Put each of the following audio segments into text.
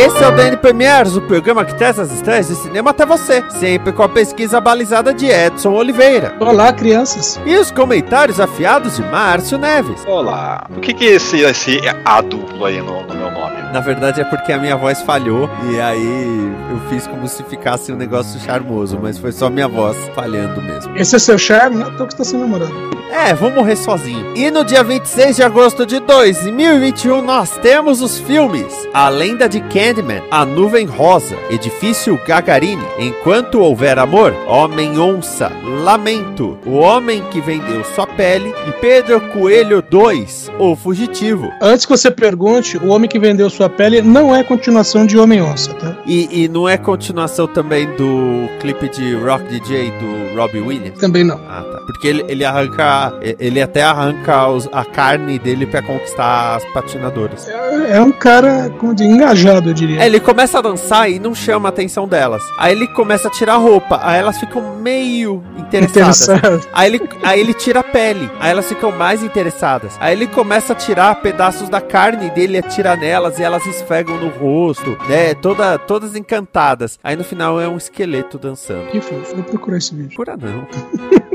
Esse é o DN Premiers, o programa que testa as estreias de cinema até você, sempre com a pesquisa balizada de Edson Oliveira. Olá, crianças. E os comentários afiados de Márcio Neves. Olá. O que que é esse, esse A duplo aí no, no meu nome? Na verdade é porque a minha voz falhou e aí eu fiz como se ficasse um negócio charmoso, mas foi só minha voz falhando mesmo. Esse é seu charme, né? Então que você tá sendo namorado. É, vou morrer sozinho. E no dia 26 de agosto de 2021 nós temos os filmes A Lenda de Candyman, A Nuvem Rosa, Edifício Gagarini, Enquanto Houver Amor, Homem Onça, Lamento, O Homem que Vendeu Sua Pele e Pedro Coelho 2, O Fugitivo. Antes que você pergunte, o homem que vendeu sua pele não é continuação de Homem Onça, tá? E, e não é continuação também do clipe de Rock DJ do Robbie Williams? Também não. Ah, tá. Porque ele, ele arranca. Ele até arranca os- a carne dele pra conquistar as patinadoras. É, é um cara, como de engajado, diria. É, ele começa a dançar e não chama a atenção delas. Aí ele começa a tirar a roupa. Aí elas ficam meio interessadas. Interessado. Aí ele, aí ele tira a pele, aí elas ficam mais interessadas. Aí ele começa a tirar pedaços da carne dele, atira nelas e elas esfregam no rosto, né? Toda, todas encantadas. Aí no final é um esqueleto dançando. Que fofo. Vou procurar esse vídeo. Procura não.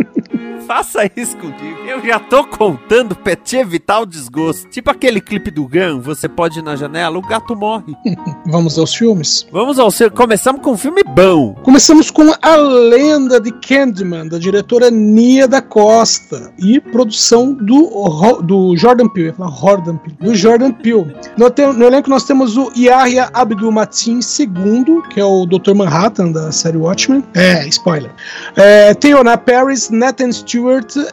Faça isso comigo. Eu já tô contando pra te evitar o desgosto. Tipo aquele clipe do Gun, você pode ir na janela, o gato morre. Vamos aos filmes. Vamos ao seu. Começamos com um filme bom. Começamos com A Lenda de Candyman, da diretora Nia da Costa, e produção do, do Jordan Peele, Jordan Peele, do Jordan Peele. No, no elenco nós temos o Yahya Abdul-Mateen II, que é o Dr. Manhattan da série Watchmen. É, spoiler. É, tem Ona Paris, Nathan Stewart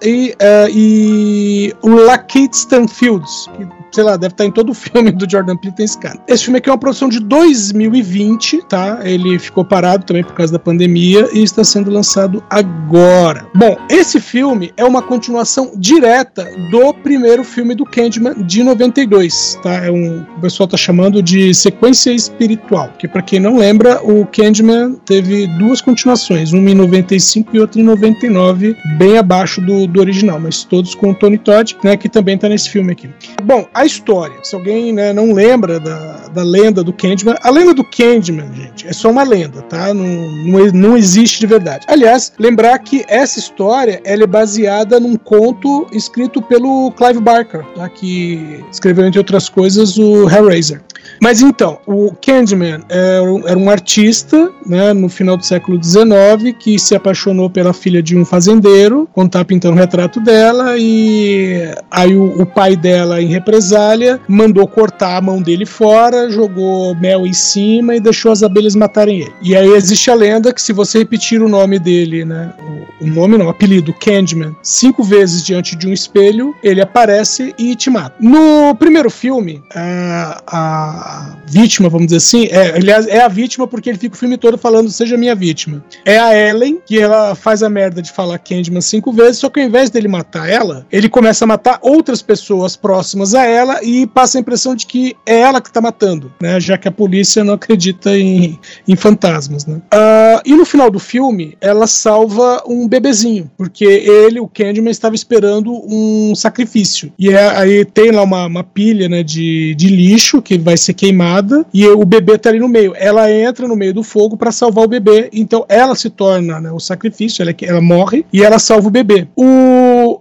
e, é, e o Lakeith Stanfield, que sei lá, deve estar em todo o filme do Jordan Peele, tem esse cara. Esse filme aqui é uma produção de 2020, tá? Ele ficou parado também por causa da pandemia e está sendo lançado agora. Bom, esse filme é uma continuação direta do primeiro filme do Candyman de 92, tá? É um, o pessoal tá chamando de sequência espiritual, que para quem não lembra, o Candyman teve duas continuações, uma em 95 e outra em 99, bem abaixo do, do original, mas todos com o Tony Todd, né, que também tá nesse filme aqui. Bom, a história, se alguém né, não lembra da, da lenda do Candyman, a lenda do Candyman, gente, é só uma lenda, tá? Não, não, não existe de verdade. Aliás, lembrar que essa história ela é baseada num conto escrito pelo Clive Barker, tá? que escreveu, entre outras coisas, o Hellraiser. Mas então, o Candyman era um, era um artista, né, no final do século XIX, que se apaixonou pela filha de um fazendeiro, quando tá pintando o retrato dela, e aí o, o pai dela, em represália, mandou cortar a mão dele fora, jogou mel em cima e deixou as abelhas matarem ele. E aí existe a lenda que se você repetir o nome dele, né, o, o nome não, o apelido, Candyman, cinco vezes diante de um espelho, ele aparece e te mata. No primeiro filme, a, a vítima, vamos dizer assim, é, aliás, é a vítima porque ele fica o filme todo falando seja minha vítima. É a Ellen, que ela faz a merda de falar Candyman cinco vezes, só que ao invés dele matar ela, ele começa a matar outras pessoas próximas a ela e passa a impressão de que é ela que tá matando, né? Já que a polícia não acredita em, em fantasmas, né? Ah, e no final do filme, ela salva um bebezinho, porque ele, o Candyman, estava esperando um sacrifício. E é- aí tem lá uma, uma pilha né, de, de lixo que vai ser queimada e o bebê tá ali no meio. Ela entra no meio do fogo para salvar o bebê, então ela se torna né, o sacrifício, ela, ela morre e ela salva o bebê. O,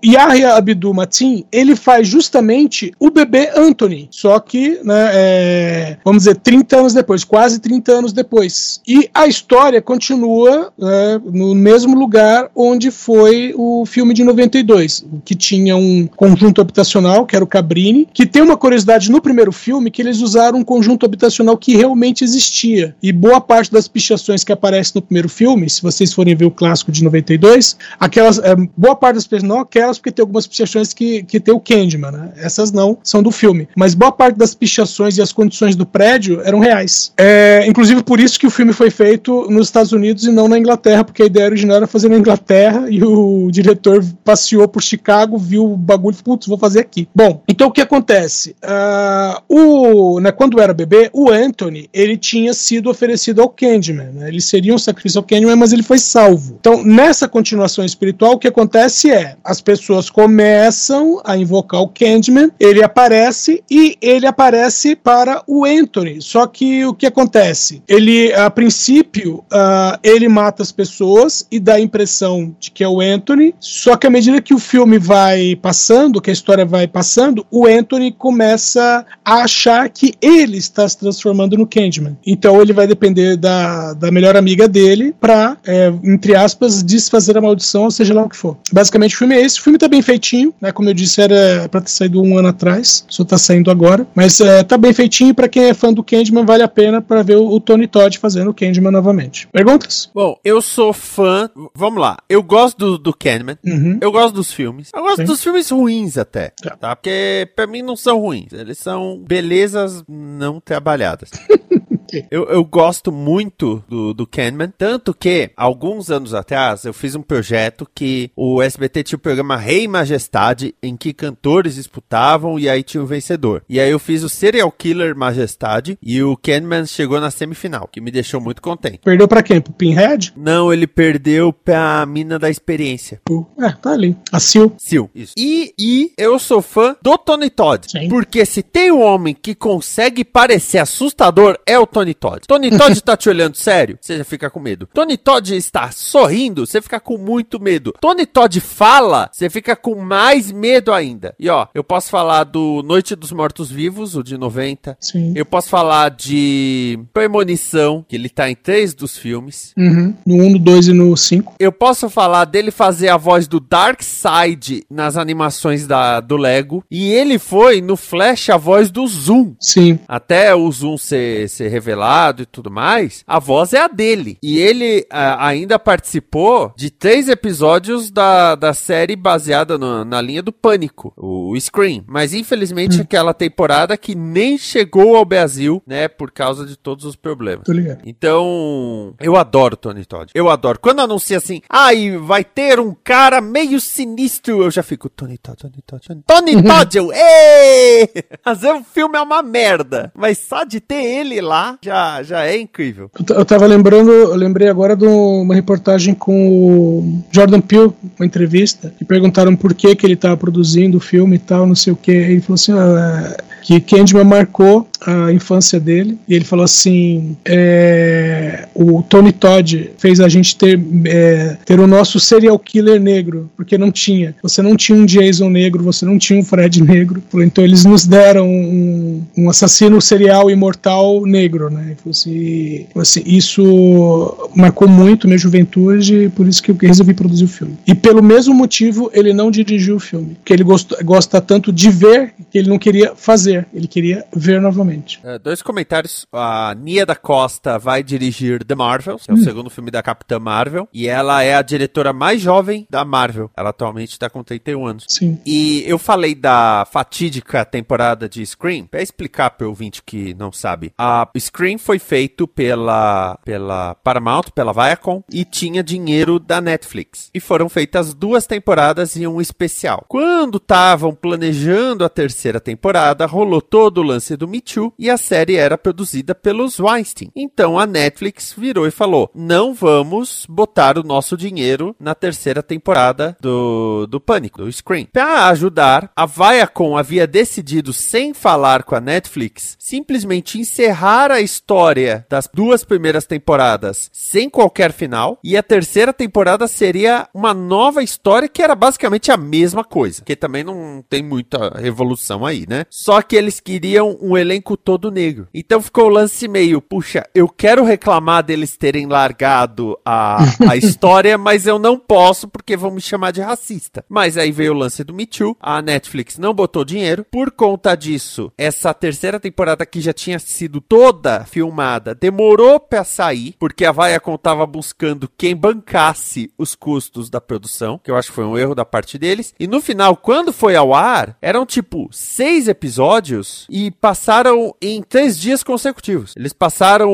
Yahya Abdul Mateen, ele faz justamente o bebê Anthony, só que, né, é, vamos dizer, 30 anos depois, quase 30 anos depois. E a história continua né, no mesmo lugar onde foi o filme de 92, que tinha um conjunto habitacional, que era o Cabrini, que tem uma curiosidade no primeiro filme que eles usaram um conjunto habitacional que realmente existia. E boa parte das pichações que aparecem no primeiro filme, se vocês forem ver o clássico de 92, aquelas, é, boa parte das pessoas, não aquelas, porque tem algumas pichações que, que tem o Candyman, né? Essas não, são do filme. Mas boa parte das pichações e as condições do prédio eram reais. É, inclusive por isso que o filme foi feito nos Estados Unidos e não na Inglaterra, porque a ideia original era fazer na Inglaterra e o diretor passeou por Chicago, viu o bagulho e putz, vou fazer aqui. Bom, então o que acontece? Uh, o, né, quando era bebê, o Anthony, ele tinha sido oferecido ao Candyman, né? ele seria um sacrifício ao Candyman, mas ele foi salvo. Então, nessa continuação espiritual, o que acontece é, as pessoas começam a invocar o Candyman, ele aparece e ele aparece para o Anthony, só que o que acontece? Ele, a princípio, uh, ele mata as pessoas e dá a impressão de que é o Anthony, só que à medida que o filme vai passando, que a história vai passando, o Anthony começa a achar que ele está se transformando no Candyman. Então ele vai depender da, da melhor amiga dele para, é, entre aspas, desfazer a maldição, ou seja lá o que for. Basicamente o filme é esse. O filme tá bem feitinho, né? Como eu disse, era para ter saído um ano atrás, só tá saindo agora. Mas é, tá bem feitinho para quem é fã do Candyman, vale a pena para ver o, o, Tony Todd fazendo o Candyman novamente. Perguntas? Bom, eu sou fã. Vamos lá. Eu gosto do, do Candyman. Uhum. Eu gosto dos filmes. Eu gosto Sim. dos filmes ruins até. Tá. tá? Porque pra mim não são ruins. Eles são belezas não trabalhadas. Eu, eu gosto muito do, do Canman, tanto que, alguns anos atrás, eu fiz um projeto que o SBT tinha o programa Rei Majestade, em que cantores disputavam e aí tinha o um vencedor. E aí eu fiz o Serial Killer Majestade e o Canman chegou na semifinal, que me deixou muito contente. Perdeu para quem? Pro Pinhead? Não, ele perdeu pra mina da experiência. Uh, é, tá ali. A Sil. Sil, isso. E, e eu sou fã do Tony Todd. Sim. Porque se tem um homem que consegue parecer assustador, é o Tony Tony Todd. Tony Todd está te olhando sério, você já fica com medo. Tony Todd está sorrindo, você fica com muito medo. Tony Todd fala, você fica com mais medo ainda. E ó, eu posso falar do Noite dos Mortos Vivos, o de 90. Sim. Eu posso falar de Premonição, que ele tá em três dos filmes. Uhum. No 1, no 2 e no 5. Eu posso falar dele fazer a voz do Dark Side nas animações da, do Lego. E ele foi no Flash a voz do Zoom. Sim. Até o Zoom ser, ser revelado revelado e tudo mais, a voz é a dele. E ele a, ainda participou de três episódios da, da série baseada no, na linha do Pânico, o, o Scream. Mas infelizmente hum. aquela temporada que nem chegou ao Brasil, né, por causa de todos os problemas. Então, eu adoro Tony Todd. Eu adoro. Quando anuncia assim, ai, ah, vai ter um cara meio sinistro, eu já fico, Tony Todd, Tony Todd, Tony, Tony Todd, eu, êêê! Às vezes o filme é uma merda, mas só de ter ele lá, já, já é incrível. Eu, tava lembrando, eu lembrei agora de uma reportagem com o Jordan Peele, uma entrevista, que perguntaram por que, que ele tava produzindo o filme e tal, não sei o que. Ele falou assim: ah, que Candyman marcou a infância dele e ele falou assim é, o Tony Todd fez a gente ter é, ter o nosso serial killer negro porque não tinha. Você não tinha um Jason negro você não tinha um Fred negro. Então eles nos deram um, um assassino serial imortal negro né? Assim, assim, isso marcou muito minha juventude por isso que eu resolvi produzir o filme. E pelo mesmo motivo ele não dirigiu o filme porque ele gosta, gosta tanto de ver que ele não queria fazer ele queria ver novamente é, dois comentários. A Nia da Costa vai dirigir The Marvels, que é o hum. segundo filme da Capitã Marvel. E ela é a diretora mais jovem da Marvel. Ela atualmente está com 31 anos. Sim. E eu falei da fatídica temporada de Scream, para explicar para o ouvinte que não sabe. A Scream foi feito pela, pela Paramount, pela Viacom, e tinha dinheiro da Netflix. E foram feitas duas temporadas e um especial. Quando estavam planejando a terceira temporada, rolou todo o lance do Me Too E a série era produzida pelos Weinstein. Então a Netflix virou e falou: não vamos botar o nosso dinheiro na terceira temporada do, do Pânico, do Scream. Para ajudar, a Viacom havia decidido, sem falar com a Netflix, simplesmente encerrar a história das duas primeiras temporadas sem qualquer final, e a terceira temporada seria uma nova história que era basicamente a mesma coisa, que também não tem muita revolução aí, né? Só que eles queriam um elenco todo negro. Então ficou o lance meio, puxa, eu quero reclamar deles terem largado a, a história, mas eu não posso porque vão me chamar de racista. Mas aí veio o lance do Me Too, a Netflix não botou dinheiro, por conta disso, essa terceira temporada que já tinha sido toda filmada demorou pra sair, porque a Viacom tava buscando quem bancasse os custos da produção, que eu acho que foi um erro da parte deles. E no final, quando foi ao ar, eram tipo seis episódios e passaram em três dias consecutivos. Eles passaram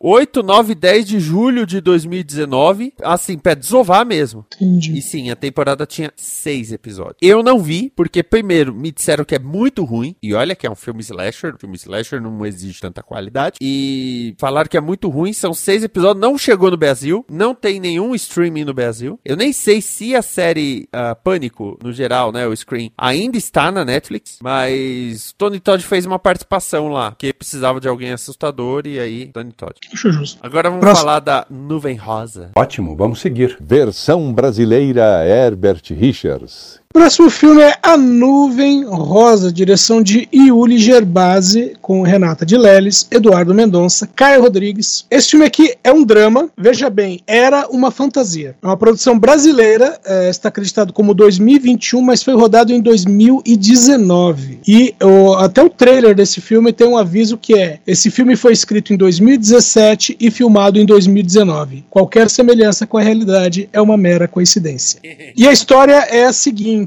8, 9 10 de julho de 2019, assim, pra desovar mesmo. Entendi. E sim, a temporada tinha seis episódios. Eu não vi, porque primeiro me disseram que é muito ruim. E olha que é um filme slasher. filme slasher não exige tanta qualidade. E falaram que é muito ruim. São seis episódios. Não chegou no Brasil. Não tem nenhum streaming no Brasil. Eu nem sei se a série ah, Pânico, no geral, né? O Scream, ainda está na Netflix. Mas Tony Todd fez uma participação lá. Que precisava de alguém assustador. E aí, Tony Todd. Acho justo. Agora vamos Próximo. falar da Nuvem Rosa. Ótimo, vamos seguir. Versão brasileira Herbert Richards. Próximo filme é A Nuvem Rosa, direção de Iuli Gerbasi, com Renata de Leles, Eduardo Mendonça, Caio Rodrigues. Esse filme aqui é um drama, veja bem, era uma fantasia. É uma produção brasileira, é, está acreditado como 2021, mas foi rodado em 2019. E o- até o trailer desse filme tem um aviso que é: esse filme foi escrito em 2017 e filmado em 2019. Qualquer semelhança com a realidade é uma mera coincidência. E a história é a seguinte: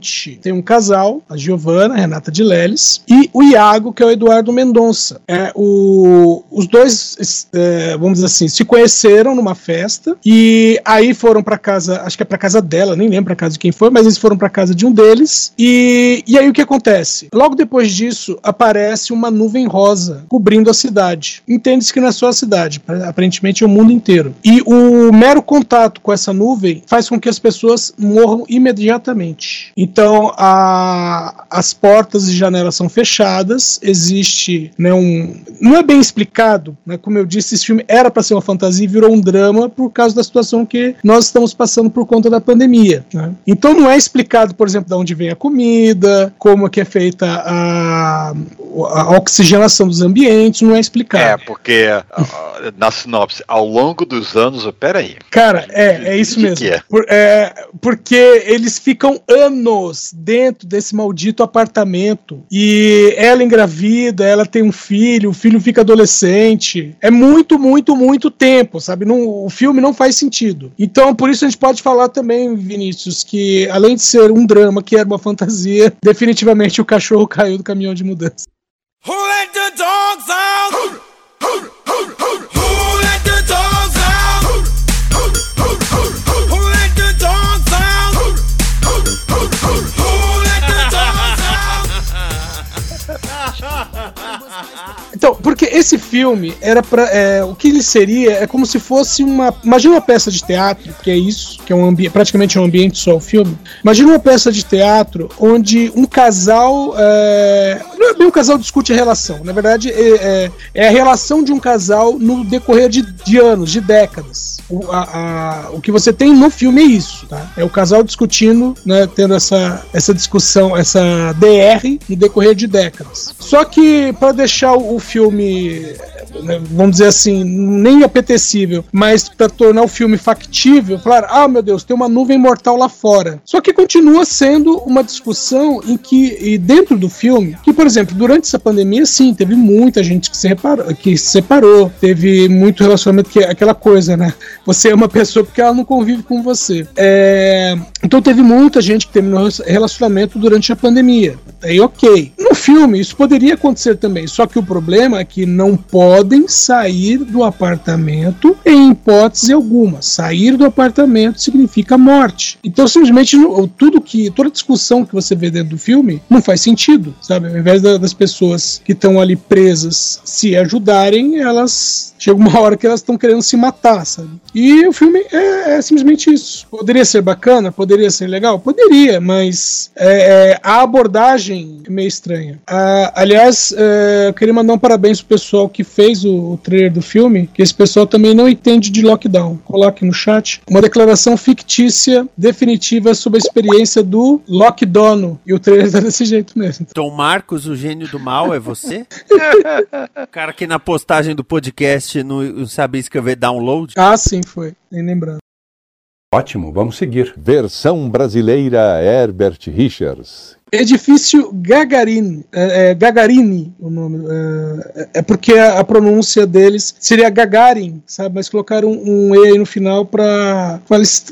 tem um casal, a Giovana, a Renata de Leles, e o Iago, que é o Eduardo Mendonça. É, o, os dois, é, vamos dizer assim, se conheceram numa festa e aí foram pra casa, acho que é pra casa dela, nem lembro pra casa de quem foi, mas eles foram pra casa de um deles. E, e aí o que acontece? Logo depois disso, aparece uma nuvem rosa cobrindo a cidade. Entende-se que não é só a cidade, aparentemente é o mundo inteiro. E o mero contato com essa nuvem faz com que as pessoas morram imediatamente. Então, a- as portas e janelas são fechadas, existe né, um. Não é bem explicado, né, como eu disse, esse filme era para ser uma fantasia e virou um drama por causa da situação que nós estamos passando por conta da pandemia. né. Então, não é explicado, por exemplo, de onde vem a comida, como é que é feita a, a oxigenação dos ambientes, não é É, explicado. porque ah, na sinopse, ao longo dos anos, peraí. Cara, é, é isso mesmo. que é? Por- é, porque eles ficam anos dentro desse maldito apartamento e ela engravida, ela tem um filho, o filho fica adolescente. É muito, muito, muito tempo, sabe? Não, o filme não faz sentido. Então, por isso a gente pode falar também, Vinícius, que além de ser um drama que era uma fantasia, definitivamente o cachorro caiu do caminhão de mudança. Who let the dogs out? Porque esse filme era para o que ele seria é como se fosse uma, imagina uma peça de teatro, que é isso, que é um ambiente, praticamente é um ambiente só o filme. Imagina uma peça de teatro onde um casal, é, não é bem um casal discute a relação, na verdade é, é- é a relação de um casal no decorrer de, de anos, de décadas. O, a- a- o que você tem no filme é isso, tá? É o casal discutindo, né, tendo essa, essa discussão, essa DR no decorrer de décadas. Só que para deixar o, o filme, né, vamos dizer assim, nem apetecível, mas para tornar o filme factível, falar, ah, meu Deus, tem uma nuvem mortal lá fora. Só que continua sendo uma discussão em que, e dentro do filme, que, por exemplo, durante essa pandemia, sim, teve muita gente que se, reparou, que se separou, teve muito relacionamento, que é aquela coisa, né? Você é uma pessoa porque ela não convive com você. É, Então teve muita gente que terminou relacionamento durante a pandemia. Aí, ok. No filme isso poderia acontecer também, só que o problema é que não podem sair do apartamento em hipótese alguma. Sair do apartamento significa morte. Então simplesmente tudo que toda discussão que você vê dentro do filme não faz sentido, sabe? Ao invés da- das pessoas que estão ali presas se ajudarem, elas chega uma hora que elas estão querendo se matar, sabe? E o filme é, é simplesmente isso. Poderia ser bacana, poderia ser legal, poderia, mas é, é, a abordagem é meio estranha. Ah, aliás, é, eu queria mandar um parabéns pro pessoal que fez o, o trailer do filme, que esse pessoal também não entende de lockdown. Coloque no chat uma declaração fictícia definitiva sobre a experiência do lockdown. E o trailer tá desse jeito mesmo. Tom Marcos, o gênio do mal, é você? o cara que na postagem do podcast não, não sabia escrever download? Ah, sim, foi. Nem lembrando. Ótimo, vamos seguir. Versão brasileira Herbert Richards. Edifício Gagarin, é, é, Gagarini o nome, é, é porque a, a pronúncia deles seria Gagarin, sabe? Mas colocaram um, um E aí no final para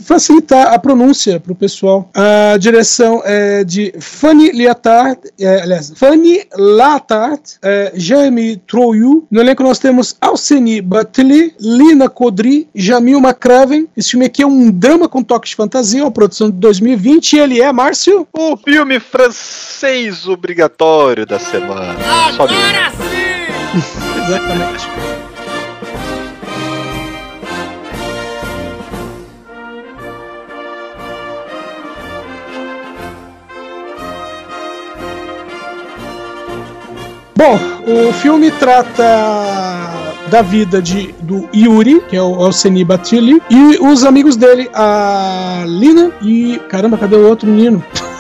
facilitar a pronúncia para o pessoal. A direção é de Fanny Liatard, é, aliás, Fanny Latard, é, Jeremy Troiu. No elenco nós temos Alceni Bateli, Lina Kodri, Jamil McCraven. Esse filme aqui é um drama com toques de fantasia, uma produção de 2020 e ele é, Márcio? O filme francês obrigatório da semana. Sobe. Exatamente. Bom, o filme trata da vida de, do Yuri, que é o Alceni Batili, e os amigos dele, a Lina e. Caramba, cadê o outro menino?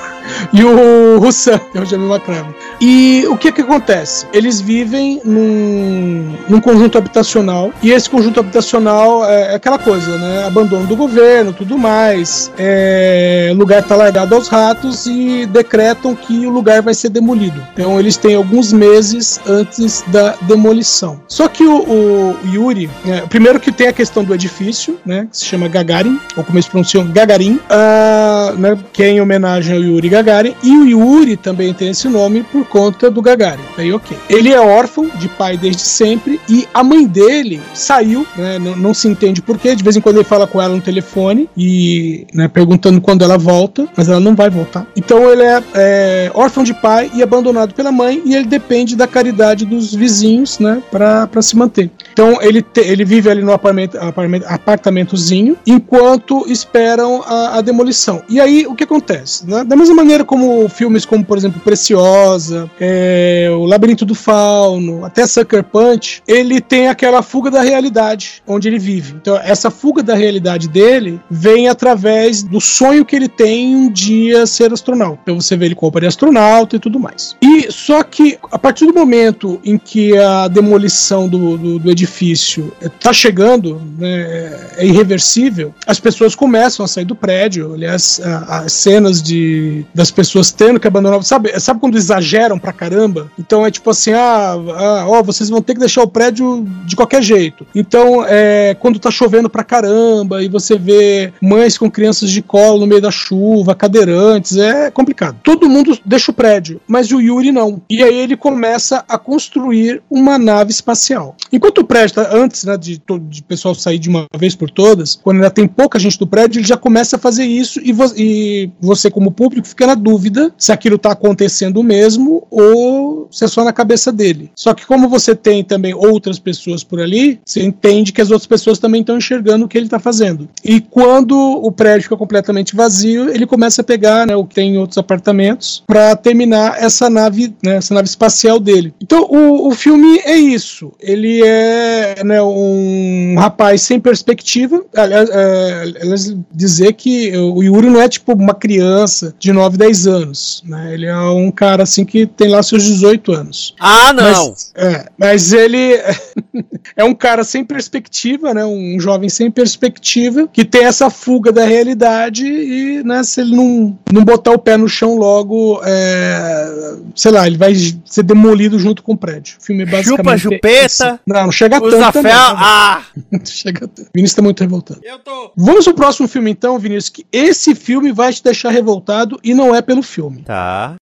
e o Hussam, que é o Jamil McCraven. E o que que acontece? Eles vivem num, num conjunto habitacional, e esse conjunto habitacional é, é aquela coisa, né? Abandono do governo, tudo mais. É, lugar tá largado aos ratos e decretam que o lugar vai ser demolido. Então eles têm alguns meses antes da demolição. Só que o, o Yuri, né, primeiro que tem a questão do edifício, né? Que se chama Gagarin, ou como eles pronunciam, Gagarin, ah, né, que é em homenagem ao Yuri Gagarin, e o Yuri também tem esse nome por conta do Gagarin. Aí, ok. Ele é órfão de pai desde sempre e a mãe dele saiu, né, não, não se entende porquê. De vez em quando ele fala com ela no telefone e né, perguntando quando ela volta, mas ela não vai voltar. Então ele é, é, órfão de pai e abandonado pela mãe e ele depende da caridade dos vizinhos, né, para se manter. Então ele, te, ele vive ali no apartamento, apartamento, apartamentozinho enquanto esperam a, a demolição. E aí o que acontece? Né? Da mesma maneira como filmes como, por exemplo, Preciosa, é, o Labirinto do Fauno, até Sucker Punch, ele tem aquela fuga da realidade onde ele vive. Então, essa fuga da realidade dele vem através do sonho que ele tem um dia ser astronauta. Então, você vê ele como astronauta e tudo mais. E só que a partir do momento em que a demolição do, do, do edifício está chegando, né, é irreversível, as pessoas começam a sair do prédio. Aliás, as cenas de, das pessoas tendo que abandonar. Sabe, sabe quando exageram pra caramba? Então é tipo assim: ah, ah, ó, vocês vão ter que deixar o prédio de qualquer jeito. Então, é, quando tá chovendo pra caramba e você vê mães com crianças de colo no meio da chuva, cadeirantes, é complicado. Todo mundo deixa o prédio, mas o Yuri não. E aí ele começa a construir uma nave espacial. Enquanto o prédio tá antes né, de, de pessoal sair de uma vez por todas, quando ainda tem pouca gente do prédio, ele já começa a fazer isso e, vo- e você, como público, fica na dúvida se aquilo tá acontecendo mesmo ou se é só na cabeça dele. Só que como você tem também outras pessoas por ali, você entende que as outras pessoas também estão enxergando o que ele está fazendo. E quando o prédio fica completamente vazio, ele começa a pegar né, o que tem em outros apartamentos para terminar essa nave, né, essa nave espacial dele. Então o, o filme é isso. Ele é né, um rapaz sem perspectiva. Aliás, é, aliás, dizer que o Yuri não é tipo uma criança de 9, 10 anos. Né? Ele é um cara assim que tem lá seus 18 anos. Ah, não! Mas, é, mas ele é um cara sem perspectiva, né? Um jovem sem perspectiva que tem essa fuga da realidade e, né, se ele não, não botar o pé no chão logo, é, sei lá, ele vai ser demolido junto com o prédio. O filme é basicamente chupeta, esse. Não, não chega Usa tanto tá bom. Ah! Não chega tanto. Vinícius tá muito revoltado. Eu tô... Vamos pro próximo filme então, Vinícius, que esse filme vai te deixar revoltado e não é pelo filme. Tá.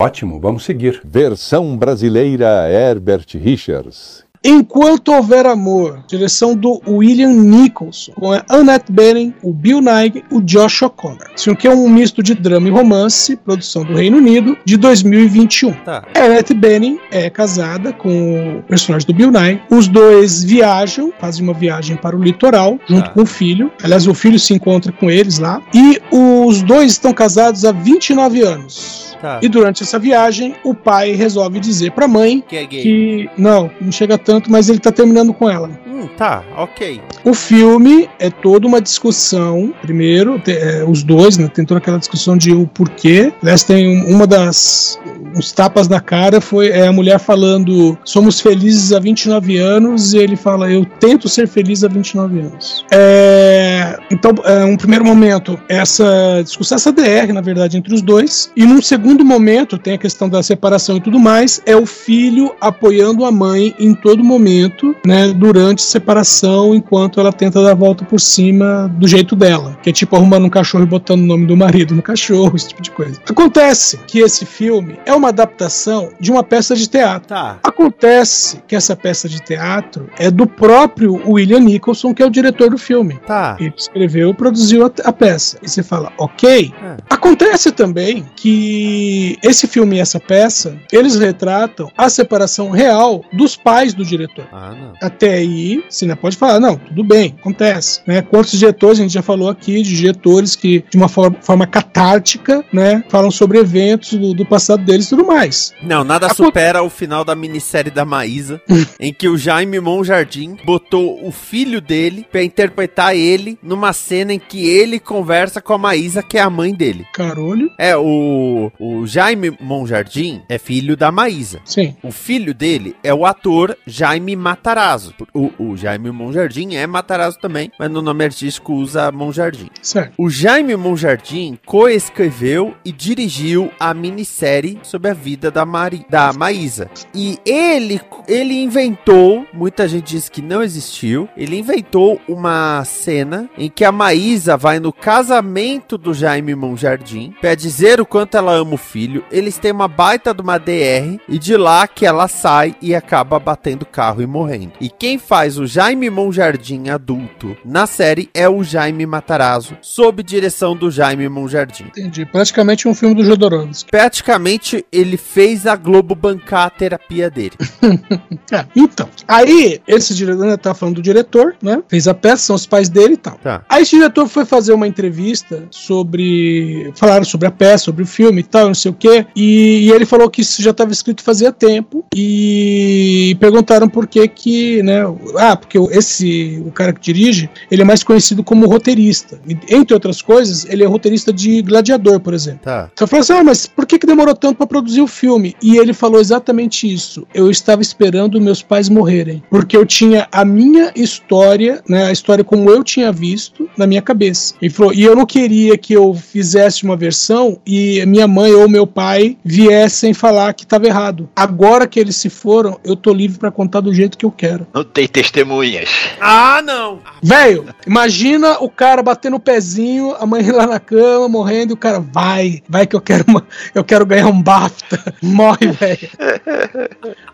Ótimo, vamos seguir. Versão brasileira Herbert Richards. Enquanto Houver Amor, direção do William Nicholson, com a Annette Bening, o Bill Nighy, o Josh O'Connor. Filme que é um misto de drama e romance, produção do Reino Unido, de 2021. Tá. A Annette Bening é casada com o personagem do Bill Nighy. Os dois viajam, fazem uma viagem para o litoral, junto Tá. com o filho. Aliás, o filho se encontra com eles lá. E os dois estão casados há 29 anos. Tá. E durante essa viagem, o pai resolve dizer pra mãe Que é que não, não chega tanto, mas ele tá terminando com ela. Hum, tá, ok. O filme é toda uma discussão. Primeiro, é, os dois, né? Tem toda aquela discussão de o porquê. Aliás, tem um- uma das. Uns tapas na cara foi é, a mulher falando: somos felizes há 29 anos, e ele fala: eu tento ser feliz há 29 anos. É, então, é, um primeiro momento, essa discussão, essa DR, na verdade, entre os dois. E num segundo momento, tem a questão da separação e tudo mais, é o filho apoiando a mãe em todo momento, né, durante a separação, enquanto ela tenta dar a volta por cima do jeito dela, que é tipo arrumando um cachorro e botando o nome do marido no cachorro, esse tipo de coisa. Acontece que esse filme é uma adaptação de uma peça de teatro. Tá. Acontece que essa peça de teatro é do próprio William Nicholson, que é o diretor do filme. Tá. Ele escreveu e produziu a, a peça. E você fala, ok. É. Acontece também que esse filme e essa peça, eles retratam a separação real dos pais do diretor. Ah. Até aí, você ainda pode falar, não, tudo bem, acontece. Né? Quantos diretores, a gente já falou aqui, de diretores que, de uma forma, forma catártica, né, falam sobre eventos do, do passado deles e tudo mais. Não, nada Aco- supera o final da minissérie da Maísa, em que o Jaime Monjardim botou o filho dele pra interpretar ele numa cena em que ele conversa com a Maísa, que é a mãe dele. Carolho, É, o, o Jaime Monjardim é filho da Maísa. sim. O filho dele é o ator Jaime Matarazzo. O, o Jaime Monjardim é Matarazzo também, mas no nome artístico usa Monjardim. Certo. O Jaime Monjardim coescreveu e dirigiu a minissérie sobre a vida da, Mari, da Maísa. E ele, ele inventou, muita gente diz que não existiu, ele inventou uma cena em que a Maísa vai no casamento do Jaime Monjardim pra dizer o quanto ela ama o filho. Eles têm uma baita de uma DR e de lá que ela sai e acaba batendo carro e morrendo. E quem faz o Jaime Monjardim adulto na série é o Jaime Matarazzo, sob direção do Jaime Monjardim. Entendi. Praticamente um filme do Jodorowsky. Praticamente ele fez a Globo bancar a terapia dele. É, então, aí, esse diretor, né, tá falando do diretor, né? Fez a peça, são os pais dele e tal. Tá. Aí esse diretor foi fazer uma entrevista sobre. Falaram sobre a peça, sobre o filme e tal, não sei o quê. E, e ele falou que isso já estava escrito fazia tempo. E perguntaram por que que, né? Ah, porque o- esse, o cara que dirige, ele é mais conhecido como roteirista. E, entre outras coisas, ele é roteirista de Gladiador, por exemplo. Tá. Então eu falei assim, ah, mas por que, que demorou tanto pra produzir o filme? E ele falou exatamente isso. Eu estava esperando meus pais morrerem. Porque eu tinha a minha história, né? A história como eu tinha visto na minha cabeça. Ele falou, e eu não queria que eu fizesse uma versão e minha mãe ou meu pai viessem falar que estava errado. Agora que eles se foram, eu tô livre pra contar do jeito que eu quero. Não tem testemunhas. Ah, não! Velho, imagina o cara batendo o pezinho, a mãe lá na cama, morrendo, e o cara, vai, vai que eu quero, uma- eu quero ganhar um BAFTA. Morre, velho.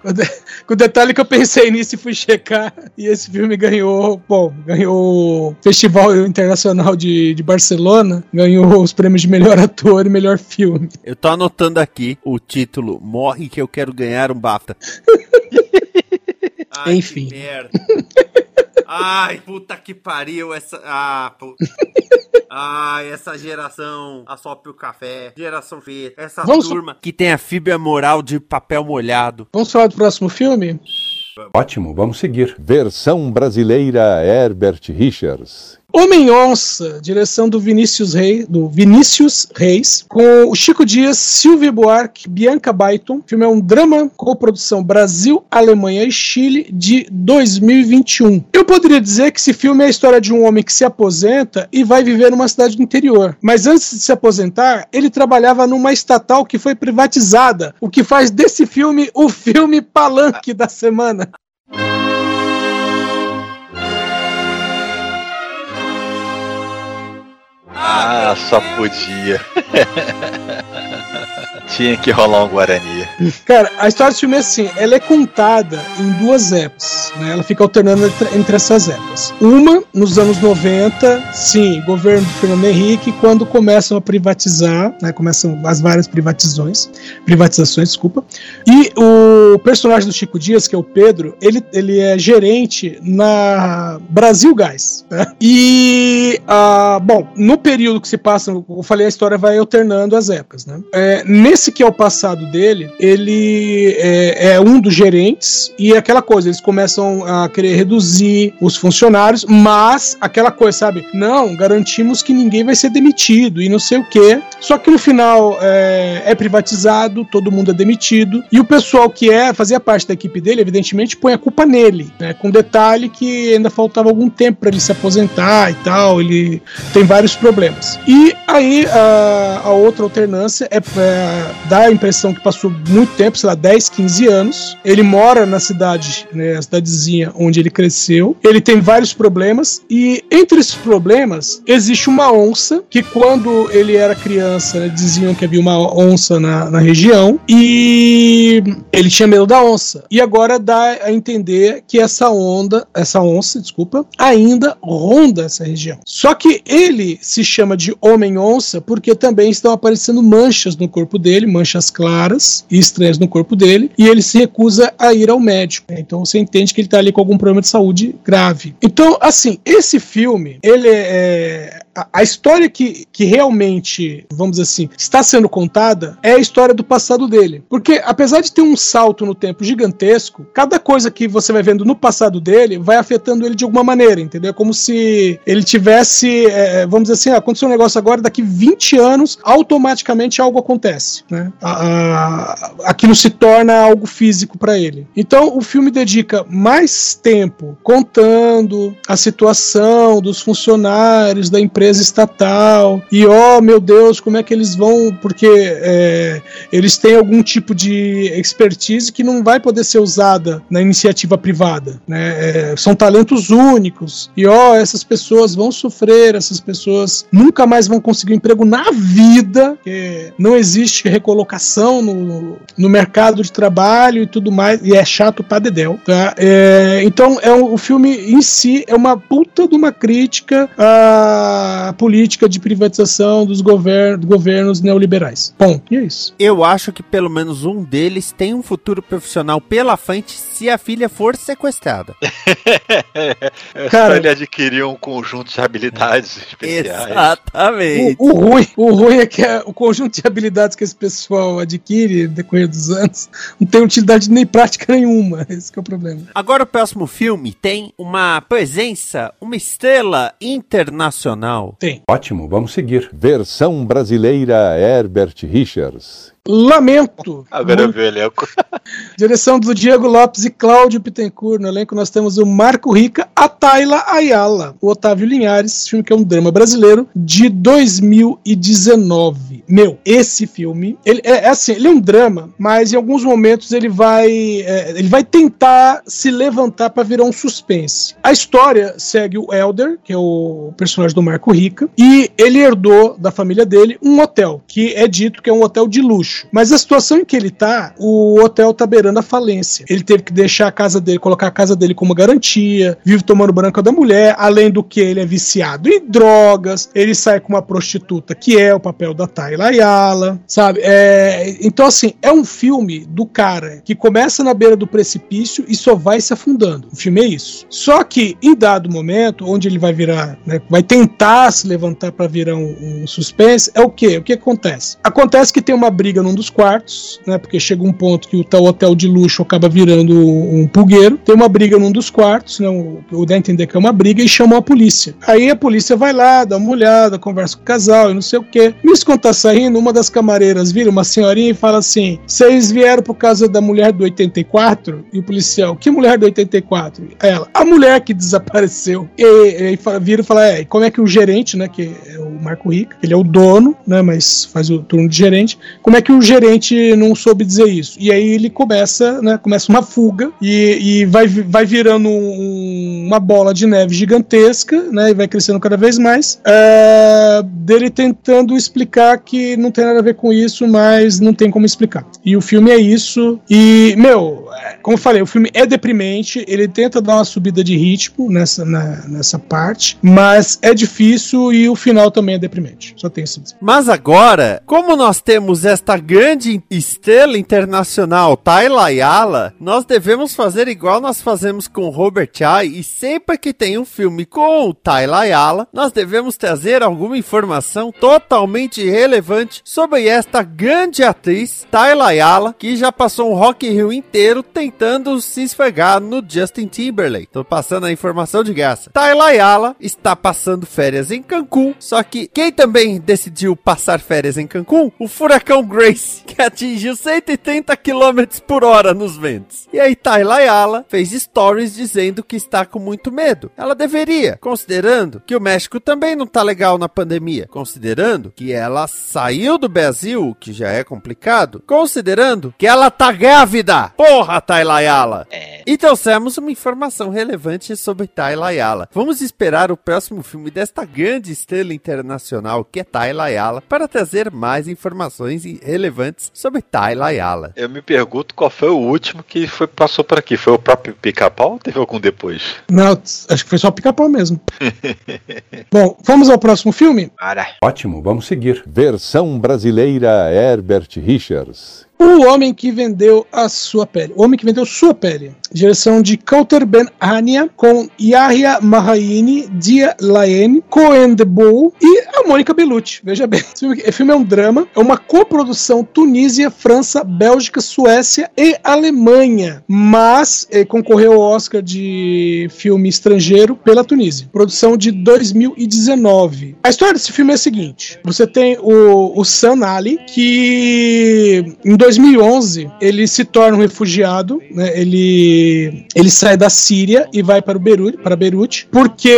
O de- Com o detalhe que eu pensei nisso e fui checar, e esse filme ganhou, bom, ganhou o Festival Internacional de, de Barcelona, ganhou os prêmios de melhor ator e melhor filme. Eu tô anotando aqui o título Morre que eu quero ganhar um BAFTA. Ai, Enfim. Que merda. Ai, puta que pariu essa. Ah, puta. Ai, essa geração assope o café, geração F, essa Vamos- turma que tem a fibra moral de papel molhado. Vamos falar do próximo filme? Ótimo, vamos seguir. Versão brasileira Herbert Richards. Homem-Onça, direção do Vinícius Reis, do Vinícius Reis, com o Chico Dias, Silvia Buarque, Bianca Baiton. O filme é um drama com produção Brasil, Alemanha e Chile de 2021. Eu poderia dizer que esse filme é a história de um homem que se aposenta e vai viver numa cidade do interior. Mas antes de se aposentar, ele trabalhava numa estatal que foi privatizada, o que faz desse filme o filme palanque da semana. Ah, só podia. Tinha que rolar um Guarani. Cara, a história do filme é assim: ela é contada em duas épocas, né? Ela fica alternando entre, entre essas épocas. Uma, nos anos 90, sim, governo do Fernando Henrique, quando começam a privatizar, né? Começam as várias privatizações, privatizações, desculpa. E o personagem do Chico Dias, que é o Pedro, ele, ele é gerente na Brasil Gás. Né? E, bom, no período que se passa, eu falei, a história vai alternando as épocas, né? É, nesse que é o passado dele, ele é, é um dos gerentes e é aquela coisa, eles começam a querer reduzir os funcionários, mas aquela coisa, sabe? Não, garantimos que ninguém vai ser demitido e não sei o quê. Só que no final é, é privatizado, todo mundo é demitido e o pessoal que é fazia parte da equipe dele, evidentemente, põe a culpa nele, né? Com detalhe que ainda faltava algum tempo para ele se aposentar e tal, ele tem vários problemas. E aí a, a outra alternância é, é dá a impressão que passou muito tempo, sei lá, 10, 15 anos. Ele mora na cidade, né, a cidadezinha onde ele cresceu. Ele tem vários problemas e entre esses problemas existe uma onça que quando ele era criança né, diziam que havia uma onça na, na região e ele tinha medo da onça. E agora dá a entender que essa onda, essa onça, desculpa, ainda ronda essa região. Só que ele se chama de homem-onça porque também estão aparecendo manchas no corpo dele, manchas claras e estranhas no corpo dele, e ele se recusa a ir ao médico. Então você entende que ele está ali com algum problema de saúde grave. Então, assim, esse filme, ele é. A, história que, que realmente, vamos dizer assim, está sendo contada é a história do passado dele. Porque, apesar de ter um salto no tempo gigantesco, cada coisa que você vai vendo no passado dele vai afetando ele de alguma maneira, entendeu? É como se ele tivesse, é, vamos dizer assim, aconteceu um negócio agora, daqui 20 anos, automaticamente algo acontece, né? Aquilo se torna algo físico para ele. Então, o filme dedica mais tempo contando a situação dos funcionários da empresa estatal e, oh meu Deus, como é que eles vão, porque é, eles têm algum tipo de expertise que não vai poder ser usada na iniciativa privada. Né? É, são talentos únicos. E ó, essas pessoas vão sofrer, essas pessoas nunca mais vão conseguir um emprego na vida, não existe recolocação no, no mercado de trabalho e tudo mais, e é chato pra dedéu. Tá? É, então, é um, o filme em si é uma puta de uma crítica à política de privatização dos govern governos neoliberais. Ponto. E é isso. Eu acho que pelo menos um deles tem um futuro profissional pela frente se a filha for sequestrada. Cara- Cara, ele adquiriu um conjunto de habilidades especiais. Exatamente. O, o ruim, o ruim é que é o conjunto de habilidades que esse pessoal adquire no decorrer dos anos não tem utilidade nem prática nenhuma. Esse que é o problema. Agora o próximo filme tem uma presença, uma estrela internacional. Tem. Ótimo, vamos seguir. Versão brasileira Herbert Richards. Lamento. Agora eu vi o elenco. Direção do Diego Lopes e Cláudio Pittencourt. No elenco nós temos o Marco Rica, a Tayla Ayala, o Otávio Linhares, filme que é um drama brasileiro de 2019. Meu, esse filme, ele é, é assim, ele é um drama, mas em alguns momentos ele vai, é, ele vai tentar se levantar para virar um suspense. A história segue o Elder, que é o personagem do Marco Rica, e ele herdou da família dele um hotel, que é dito que é um hotel de luxo. Mas a situação em que ele tá, o hotel tá beirando a falência. Ele teve que deixar a casa dele, colocar a casa dele como garantia, vive tomando branca da mulher, além do que ele é viciado em drogas, ele sai com uma prostituta, que é o papel da Tayla Ayala, sabe? É, então, assim, é um filme do cara que começa na beira do precipício e só vai se afundando. O filme é isso. Só que, em dado momento, onde ele vai virar, né, vai tentar se levantar para virar um, um suspense, é o quê? O que acontece? Acontece que tem uma briga num dos quartos, né? Porque chega um ponto que o tal hotel de luxo acaba virando um pulgueiro. Tem uma briga num dos quartos, né? O, dá a entender que é uma briga e chamam a polícia. Aí a polícia vai lá, dá uma olhada, conversa com o casal e não sei o quê. Nisso quando tá saindo, uma das camareiras vira uma senhorinha e fala assim: vocês vieram por causa da mulher do 84? E o policial, que mulher do 84? Ela, a mulher que desapareceu. E, fala- vira e fala: é, como é que o gerente, né? Que é o Marco Rica, ele é o dono, né? Mas faz o turno de gerente. Como é que que o gerente não soube dizer isso? E aí ele começa, né? Começa uma fuga e, e vai, vai virando um- uma bola de neve gigantesca, né? E vai crescendo cada vez mais. é, dele tentando explicar que não tem nada a ver com isso, mas não tem como explicar. E o filme é isso. E, meu, como eu falei, o filme é deprimente. Ele tenta dar uma subida de ritmo nessa, na- nessa parte, mas é difícil e o final também é deprimente. Só tem isso. Mas agora, como nós temos esta grande estrela internacional, Tayla Ayala, nós devemos fazer igual nós fazemos com Robert Chai e sempre que tem um filme com o Tayla Ayala, nós devemos trazer alguma informação totalmente relevante sobre esta grande atriz, Tayla Ayala, que já passou um Rock in Rio inteiro tentando se esfregar no Justin Timberlake. Tô passando a informação de graça. Tayla Ayala está passando férias em Cancún, só que quem também decidiu passar férias em Cancún? O furacão Grace, que atingiu 130 km por hora nos ventos. E aí Tayla Ayala fez stories dizendo que está com muito medo. Ela deveria, considerando que o México também não tá legal na pandemia, considerando que ela saiu do Brasil, que já é complicado, considerando que ela tá grávida. Porra, Tayla Ayala. E trouxemos uma informação relevante sobre Tayla Ayala. Vamos esperar o próximo filme desta grande estrela internacional que é Tayla Ayala para trazer mais informações relevantes sobre Tayla Ayala. Eu me pergunto qual foi o último que foi, passou por aqui. Foi o próprio pica-pau ou teve algum depois? Não, acho que foi só pica-pau mesmo. Bom, vamos ao próximo filme? Para. Ótimo, vamos seguir. Versão brasileira Herbert Richards. O Homem que Vendeu a Sua Pele. O Homem que Vendeu Sua Pele. Direção de Kauter Ben Ania, com Yahya Mahaini, Dia Laene, Coen de Bull e a Mônica Bellucci. Veja bem, esse filme, é um drama, é uma coprodução Tunísia, França, Bélgica, Suécia e Alemanha. Mas eh, concorreu ao Oscar de filme estrangeiro pela Tunísia. Produção de 2019. A história desse filme é a seguinte: você tem o, o Sam Ali, que em 2011 ele se torna um refugiado, né? ele, ele sai da Síria e vai para o Beirute, para Beirute, porque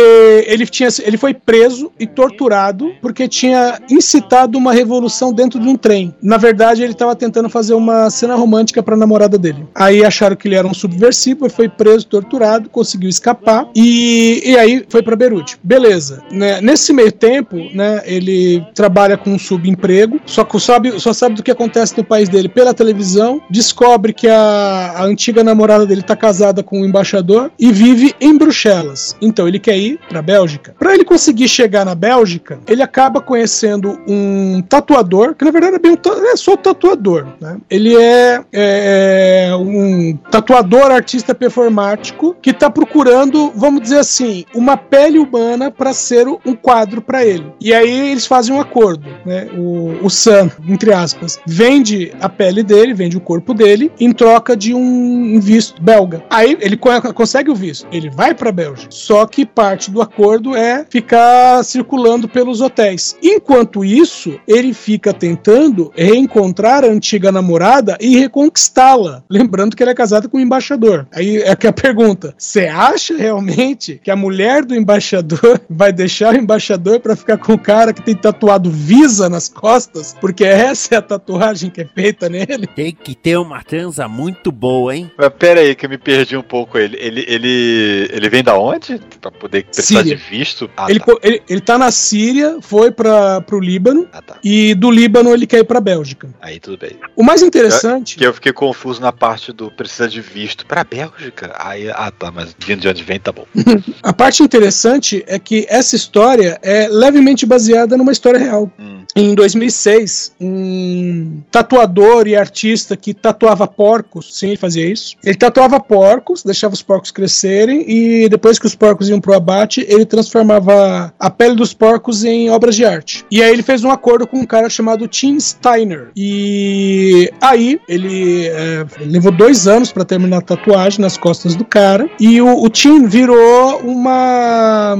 ele, tinha, ele foi preso e torturado porque tinha incitado uma revolução dentro de um trem. Na verdade, ele estava tentando fazer uma cena romântica para a namorada dele. Aí acharam que ele era um subversivo, foi preso, torturado, conseguiu escapar e, e aí foi para Beirute. Beleza. Né? Nesse meio tempo, né, ele trabalha com um subemprego, só que sabe, só sabe do que acontece no país dele pela televisão, descobre que a, a antiga namorada dele está casada com o embaixador e vive em Bruxelas. Então ele quer ir para Bélgica. Para ele conseguir chegar na Bélgica, ele acaba conhecendo um tatuador, que na verdade é, bem um é só tatuador. Né? Ele é, é, um tatuador artista performático que está procurando, vamos dizer assim, uma pele humana para ser um quadro para ele. E aí eles fazem um acordo. Né? O, o Sam, entre aspas, vende a pele dele, vende o corpo dele, em troca de um visto belga. Aí ele co- consegue o visto, ele vai para Bélgica. Só que parte do acordo é ficar circulando pelos hotéis. Enquanto isso, ele fica tentando reencontrar a antiga namorada e reconquistá-la. Lembrando que ele é casado com o embaixador. Aí é que a pergunta: você acha realmente que a mulher do embaixador vai deixar o embaixador para ficar com o cara que tem tatuado Visa nas costas? Porque essa é a tatuagem que é feita nele. Tem que ter uma transa muito boa, hein? Mas pera aí que eu me perdi um pouco. Ele, ele, ele, ele vem da onde? Pra poder precisar Síria. de visto? Ah, ele, tá. ele, ele tá na Síria, foi para pro Líbano. Ah, tá. E do Líbano ele quer ir pra Bélgica. Aí tudo bem. O mais interessante. Que eu fiquei confuso na parte do precisa de visto pra Bélgica. Aí, ah tá, mas vindo de onde vem, tá bom. A parte interessante é que essa história é levemente baseada numa história real. Hum. Em 2006, um tatuador e artista que tatuava porcos, sim, ele fazia isso. Ele tatuava porcos, deixava os porcos crescerem e depois que os porcos iam pro abate, ele transformava a pele dos porcos em obras de arte. E aí ele fez um acordo com um cara chamado Tim Steiner. E aí ele é, levou dois anos para terminar a tatuagem nas costas do cara. E o, o Tim virou uma,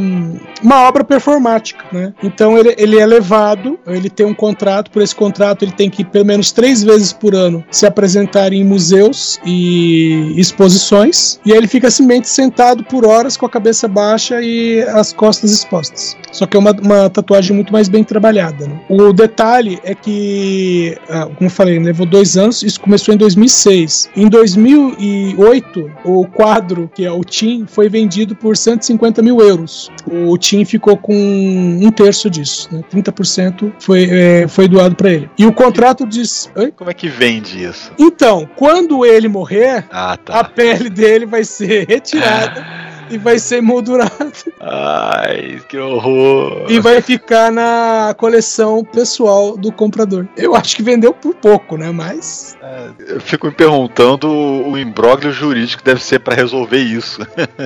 uma obra performática, né? Então ele, ele é levado, ele tem um contrato, por esse contrato ele tem que ir pelo menos três vezes por ano se apresentarem em museus e exposições. E aí ele fica simplesmente sentado por horas com a cabeça baixa e as costas expostas. Só que é uma, uma tatuagem muito mais bem trabalhada. né? O detalhe é que, ah, como eu falei, levou dois anos, isso começou em 2006. Em 2008, o quadro, que é o Tim, foi vendido por 150 mil euros. O Tim ficou com um terço disso, né? 30% foi, é, foi doado para ele. E o contrato diz. Oi? Como é que vende isso? Então, quando ele morrer, Ah, a tá. pele dele vai ser retirada e vai ser moldurada Ai, que horror. e vai ficar na coleção pessoal do comprador. Eu acho que vendeu por pouco, né? Mas Eu fico me perguntando o imbróglio jurídico que deve ser pra resolver isso.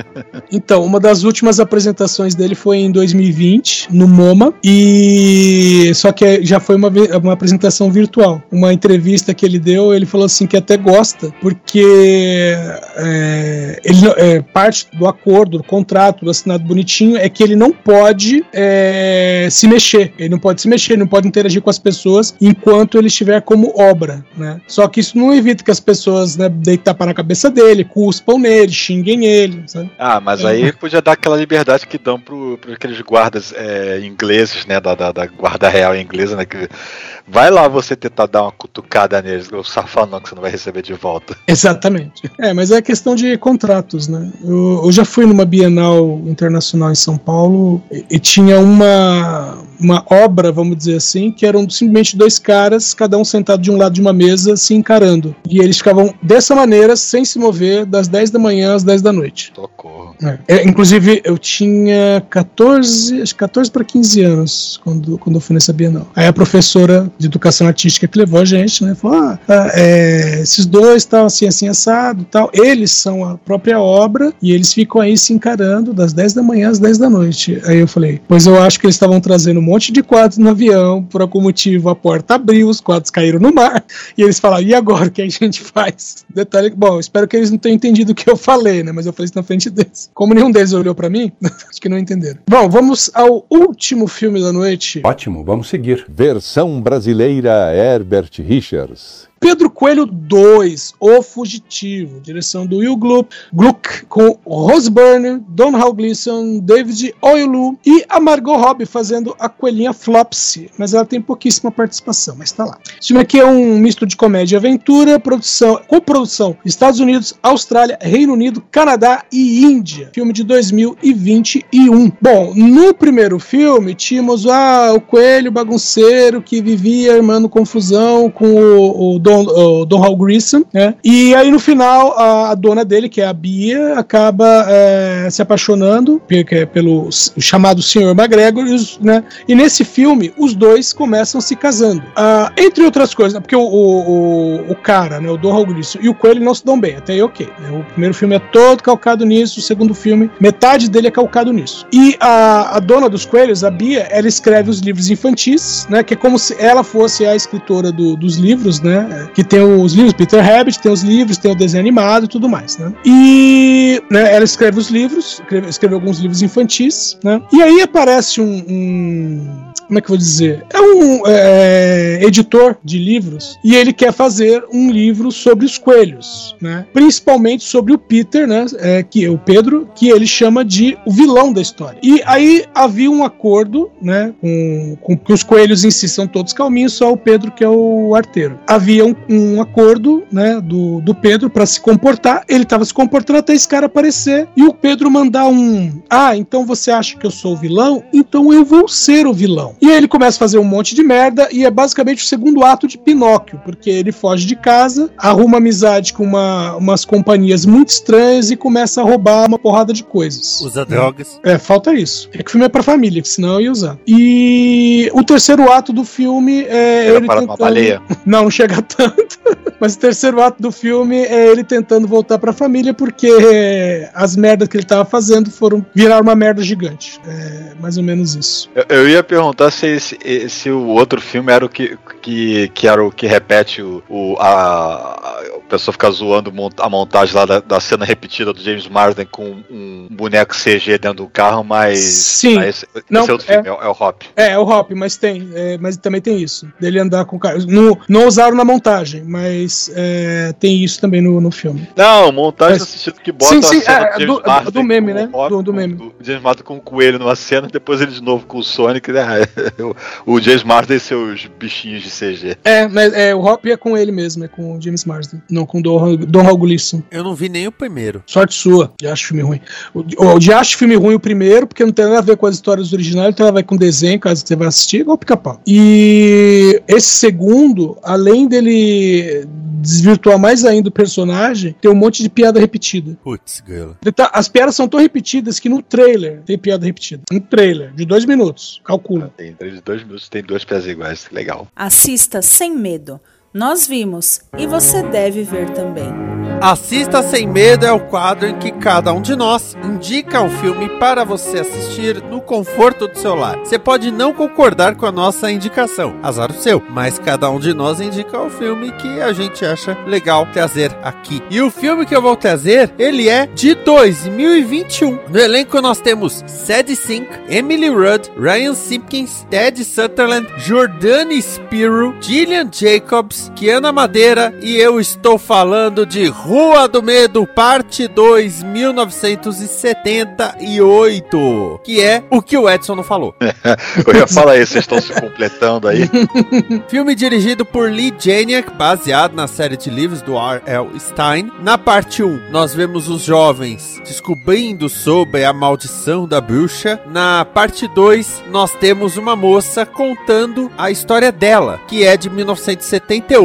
então, uma das últimas apresentações dele foi em 2020 no MoMA e só que já foi uma, uma apresentação virtual. Uma entrevista que ele deu, ele falou assim que até gosta porque é, ele é, parte do acordo, do contrato, do assinado bonitinho é que ele não pode é, se mexer. Ele não pode se mexer, ele não pode interagir com as pessoas enquanto ele estiver como obra, né? Só que isso não evita que as pessoas né, deitem tapa na cabeça dele, cuspam nele, xinguem ele, sabe? Ah, mas É. aí podia dar aquela liberdade que dão pro, pro aqueles guardas é, ingleses, né? Da, da, da guarda real inglesa, né? Que vai lá você tentar dar uma cutucada neles, o safado não, que você não vai receber de volta. Exatamente. É, mas é questão de contratos, né? Eu, eu já fui numa Bienal Internacional em São Paulo e, e tinha uma, uma obra, vamos dizer assim, que eram simplesmente dois caras, cada um sentado de um lado de uma mesa, se encarando. E eles ficavam dessa maneira, sem se mover, das 10 da manhã às 10 da noite. Socorro. É. É, inclusive, eu tinha 14, acho que 14 para 15 anos quando, quando eu fui nessa Bienal. Aí a professora de educação artística que levou a gente, né, falou: ah, ah, é, esses dois estão assim, assim, assado tal. Eles são a própria obra e eles ficam aí se encarando das 10 da manhã às 10 da noite. Aí eu falei: pois eu acho que eles estavam trazendo um monte de quadros no avião, por algum motivo a porta abriu, os quadros caíram no mar. E eles falaram: e agora o que a gente faz? Detalhe: bom, espero que eles não tenham entendido o que eu falei, né, mas eu falei isso na frente deles. Como nenhum deles olhou pra mim, acho que não entenderam. Bom, vamos ao último filme da noite. Ótimo, vamos seguir. Versão brasileira Herbert Richards. Pedro Coelho 2, O Fugitivo, direção do Will Gluck, Gluck com Rose Byrne, Don Hal Gleason, David Oyelowo e a Margot Robbie fazendo a coelhinha Flopsy, mas ela tem pouquíssima participação, mas tá lá. Esse filme aqui é um misto de comédia e aventura, produção, coprodução Estados Unidos, Austrália, Reino Unido, Canadá e Índia. Filme de 2021. Bom, no primeiro filme tínhamos ah, o coelho bagunceiro que vivia armando confusão com o, o Don, o Don Hal Grissom, né? E aí no final a, a dona dele, que é a Bia, acaba é, se apaixonando é pelo chamado Sr. McGregor, né? e nesse filme os dois começam se casando. Ah, entre outras coisas, né? porque o, o, o, cara, né, o Don Hal Grissom e o Coelho não se dão bem, até aí ok. né? O primeiro filme é todo calcado nisso, o segundo filme, metade dele é calcado nisso. E a, a dona dos coelhos, a Bia, ela escreve os livros infantis, né? Que é como se ela fosse a escritora do- dos livros, né? Que tem os livros, Peter Rabbit, tem os livros, tem o desenho animado e tudo mais, né? E né, ela escreve os livros, escreve, alguns livros infantis, né? E aí aparece um- um como é que eu vou dizer? É um é, editor de livros e ele quer fazer um livro sobre os coelhos, né? Principalmente sobre o Peter, né? É, que é o Pedro, que ele chama de o vilão da história. E aí havia um acordo, né? Com, com que os coelhos em si são todos calminhos, só o Pedro que é o arteiro. Havia um, um acordo, né? Do, do Pedro para se comportar. Ele estava se comportando até esse cara aparecer e o Pedro mandar um: Ah, então você acha que eu sou o vilão? Então eu vou ser o vilão. E aí ele começa a fazer um monte de merda e é basicamente o segundo ato de Pinóquio, porque ele foge de casa, arruma amizade com uma, umas companhias muito estranhas e começa a roubar uma porrada de coisas. Usa drogas. É, falta isso. É que o filme é pra família, que senão eu ia usar. E o terceiro ato do filme é Era ele para uma tentando... baleia. Não, não chega tanto. Mas o terceiro ato do filme é ele tentando voltar pra família porque as merdas que ele tava fazendo foram virar uma merda gigante. É mais ou menos isso. Eu, eu ia perguntar se, esse- se o outro filme era o que, que, que era o que repete o, o, a, pessoa fica zoando a montagem lá da, da cena repetida do James Marsden com um boneco CG dentro do carro, mas. Sim. Ah, esse, esse Não, é outro é. filme, é, é o Hop. É, é o Hop, mas tem. é, mas também tem isso. Dele andar com o carro. Não, não usaram na montagem, mas é, tem isso também no, no filme. Não, montagem Mas- no sentido que bota Sim, a sim, cena é, do James do- do- Marsden do meme, né? Hop, Do- do com- meme. O James Marsden com o coelho numa cena, depois ele de novo com o Sonic, né? o, James Marsden e seus bichinhos de CG. É, mas é, o Hop é com ele mesmo, é com o James Marsden, não com o Don, Don Gleason. Eu não vi nem o primeiro. Sorte sua, de acho filme ruim. O, o de acho filme ruim o primeiro, porque não tem nada a ver com as histórias originais, tem nada a ver com desenho, caso você vá assistir, igual pica-pau. E esse segundo, além dele desvirtuar mais ainda o personagem, tem um monte de piada repetida. Putz, girl. Deta- As piadas são tão repetidas que no trailer tem piada repetida. Um trailer de dois minutos, calcula. Tem três de dois minutos, tem duas peças iguais, legal. Assista sem medo. Nós vimos e você deve ver também. Assista Sem Medo é o quadro em que cada um de nós indica um filme para você assistir no conforto do seu lar. Você pode não concordar com a nossa indicação, azar o seu, mas cada um de nós indica o filme que a gente acha legal trazer aqui. E o filme que eu vou trazer, ele é de 2021. No elenco nós temos Sadie Sink, Emily Rudd, Ryan Simpkins, Ted Sutherland, Jordani Spiro, Gillian Jacobs, Kiana Madeira e eu estou falando de Rua do Medo, parte 2, 1978, que é o que o Edson não falou. Eu ia falar aí, vocês estão se completando aí. Filme dirigido por Lee Janiak, baseado na série de livros do R.L. Stein. Na parte 1, nós vemos os jovens descobrindo sobre a maldição da bruxa. Na parte 2, nós temos uma moça contando a história dela, que é de 1978,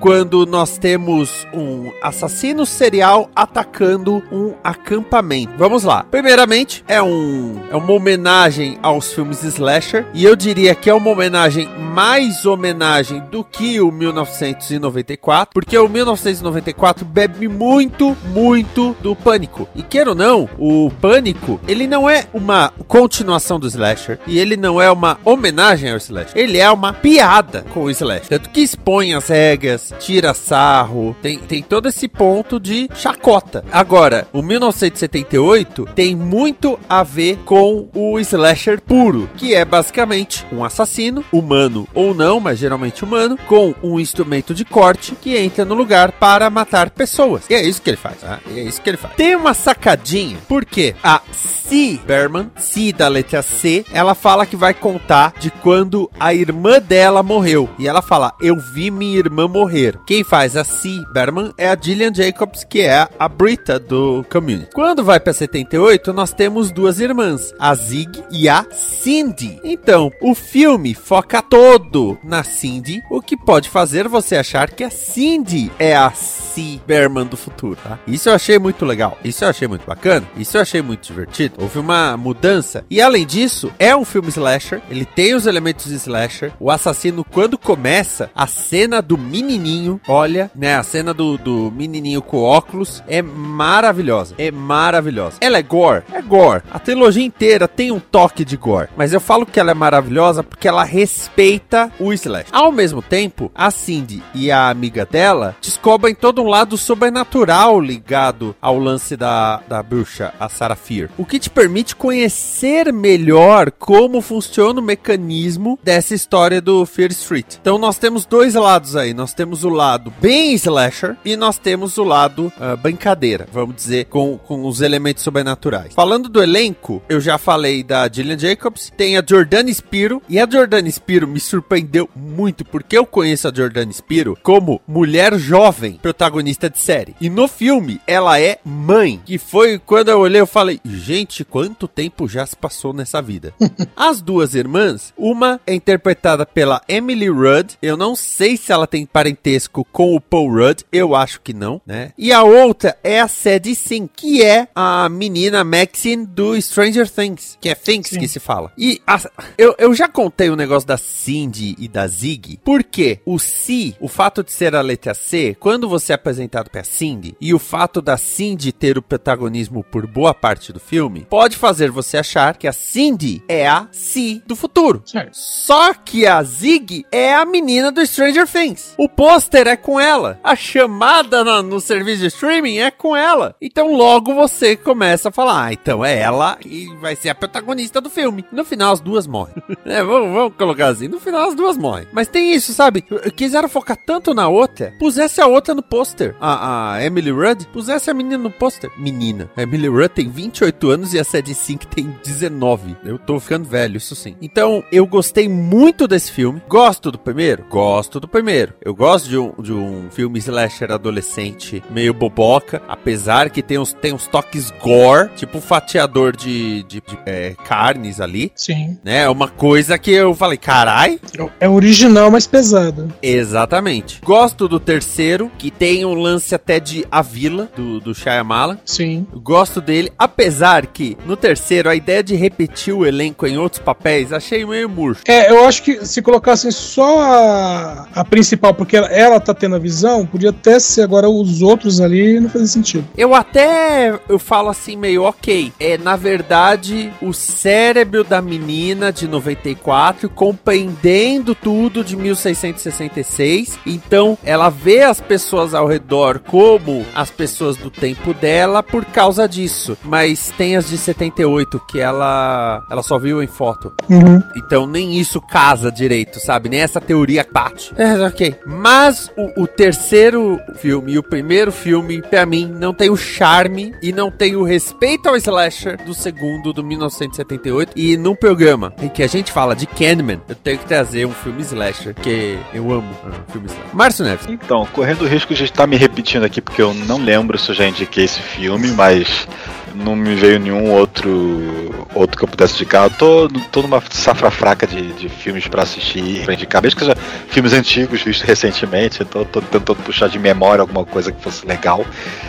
quando nós temos um assassino serial atacando um acampamento. Vamos lá. Primeiramente, é um é uma homenagem aos filmes slasher e eu diria que é uma homenagem mais homenagem do que o 1994, porque o 1994 bebe muito, muito do Pânico. E queira ou não, o Pânico, ele não é uma continuação do slasher e ele não é uma homenagem ao slasher. Ele é uma piada com o slasher. Tanto que expõe as regras, tira sarro, tem, tem todo esse ponto de chacota. Agora, o 1978 tem muito a ver com o slasher puro, que é basicamente um assassino, humano ou não, mas geralmente humano, com um instrumento de corte que entra no lugar para matar pessoas. E é isso que ele faz? E é isso que ele faz. Tem uma sacadinha, porque a C. Berman, C da letra C, ela fala que vai contar de quando a irmã dela morreu. E ela fala: Eu vi minha irmã morrer. Quem faz a C. Berman é a Gillian Jacobs, que é a Brita do Community. Quando vai pra 78, nós temos duas irmãs, a Zig e a Cindy. Então, o filme foca todo na Cindy, o que pode fazer você achar que a Cindy é a C. Berman do futuro, tá? Isso eu achei muito legal. Isso eu achei muito bacana. Isso eu achei muito divertido. Houve uma mudança. E além disso, é um filme slasher. Ele tem os elementos de slasher. O assassino, quando começa, a cena do menininho, olha, né? A cena do, do menininho com óculos é maravilhosa. É maravilhosa. Ela é gore? É gore. A trilogia inteira tem um toque de gore. Mas eu falo que ela é maravilhosa porque ela respeita o slash. Ao mesmo tempo, a Cindy e a amiga dela descobrem todo um lado sobrenatural ligado ao lance da, da bruxa, a Sarah Fear. O que te permite conhecer melhor como funciona o mecanismo dessa história do Fear Street. Então nós temos dois lados aí. Nós temos o lado bem slasher e nós temos o lado ah, brincadeira, vamos dizer, com, com os elementos sobrenaturais. Falando do elenco, eu já falei da Gillian Jacobs, tem a Jordana Spiro, e a Jordana Spiro me surpreendeu muito, porque eu conheço a Jordana Spiro como mulher jovem, protagonista de série. E no filme, ela é mãe, que foi quando eu olhei, eu falei, gente, quanto tempo já se passou nessa vida? As duas irmãs, uma é interpretada pela Emily Rudd, eu não sei se ela tem parentesco com o Paul Rudd, eu acho que não, né? E a outra é a Sadie Sink, que é a menina Maxine do Stranger Things, que é Things Sim. que se fala. E a- eu, eu já contei o negócio da Cindy e da Zig, porque o C, o fato de ser a letra C, quando você é apresentado pra Cindy, e o fato da Cindy ter o protagonismo por boa parte do filme, pode fazer você achar que a Cindy é a C do futuro. Certo. Só que a Zig é a menina do Stranger Things. O pôster é com ela. A chamada na- no serviço de streaming é com ela. Então logo você começa a falar, ah, então é ela e vai ser a protagonista do filme. No final as duas morrem. é, vamos, vamos colocar assim, no final as duas morrem. Mas tem isso, sabe? Quiseram focar tanto na outra, pusesse a outra no pôster. A, a Emily Rudd, pusesse a menina no pôster. Menina. A Emily Rudd tem 28 anos e a Sadie Sink tem 19. Eu tô ficando velho, isso sim. Então, eu gostei muito desse filme. Gosto do primeiro? Gosto do primeiro. Eu gosto de um, de um filme slasher adolescente meio boboca, apesar que tem uns, tem uns toques gore, tipo um fatiador de, de, de, é, carnes ali. Sim. Né? É uma coisa que eu falei, carai, É original, mas pesado. Exatamente. Gosto do terceiro, que tem um lance até de A Vila, do, do Shyamalan. Sim. Gosto dele, apesar que no terceiro a ideia de repetir o elenco em outros papéis achei meio murcho. É, eu acho que se colocassem só a, a principal, porque ela, ela tá tendo a visão, podia até ser agora os outros ali, não fazia sentido. Eu até eu falo assim meio ok. É na verdade o cérebro da menina de 94 compreendendo tudo de 1666. Então ela vê as pessoas ao redor como as pessoas do tempo dela por causa disso. Mas tem as de 78 que ela ela só viu em foto. Uhum. Então nem isso casa direito, sabe? Nem essa teoria bate. É, ok. Mas o, o terceiro filme e o primeiro filme, pra mim, não tem o charme e não tem o respeito ao slasher do segundo, do 1978. E num programa em que a gente fala de Candyman, eu tenho que trazer um filme slasher, que eu amo ah, filme slasher. Márcio Neves. Então, correndo o risco de estar me repetindo aqui, porque eu não lembro se eu já indiquei esse filme, mas não me veio nenhum outro outro que eu pudesse indicar. Eu tô, tô numa safra fraca de, de filmes pra assistir, pra indicar, mesmo que seja filmes antigos vistos recentemente, então tô tentando puxar de memória alguma coisa que fosse legal.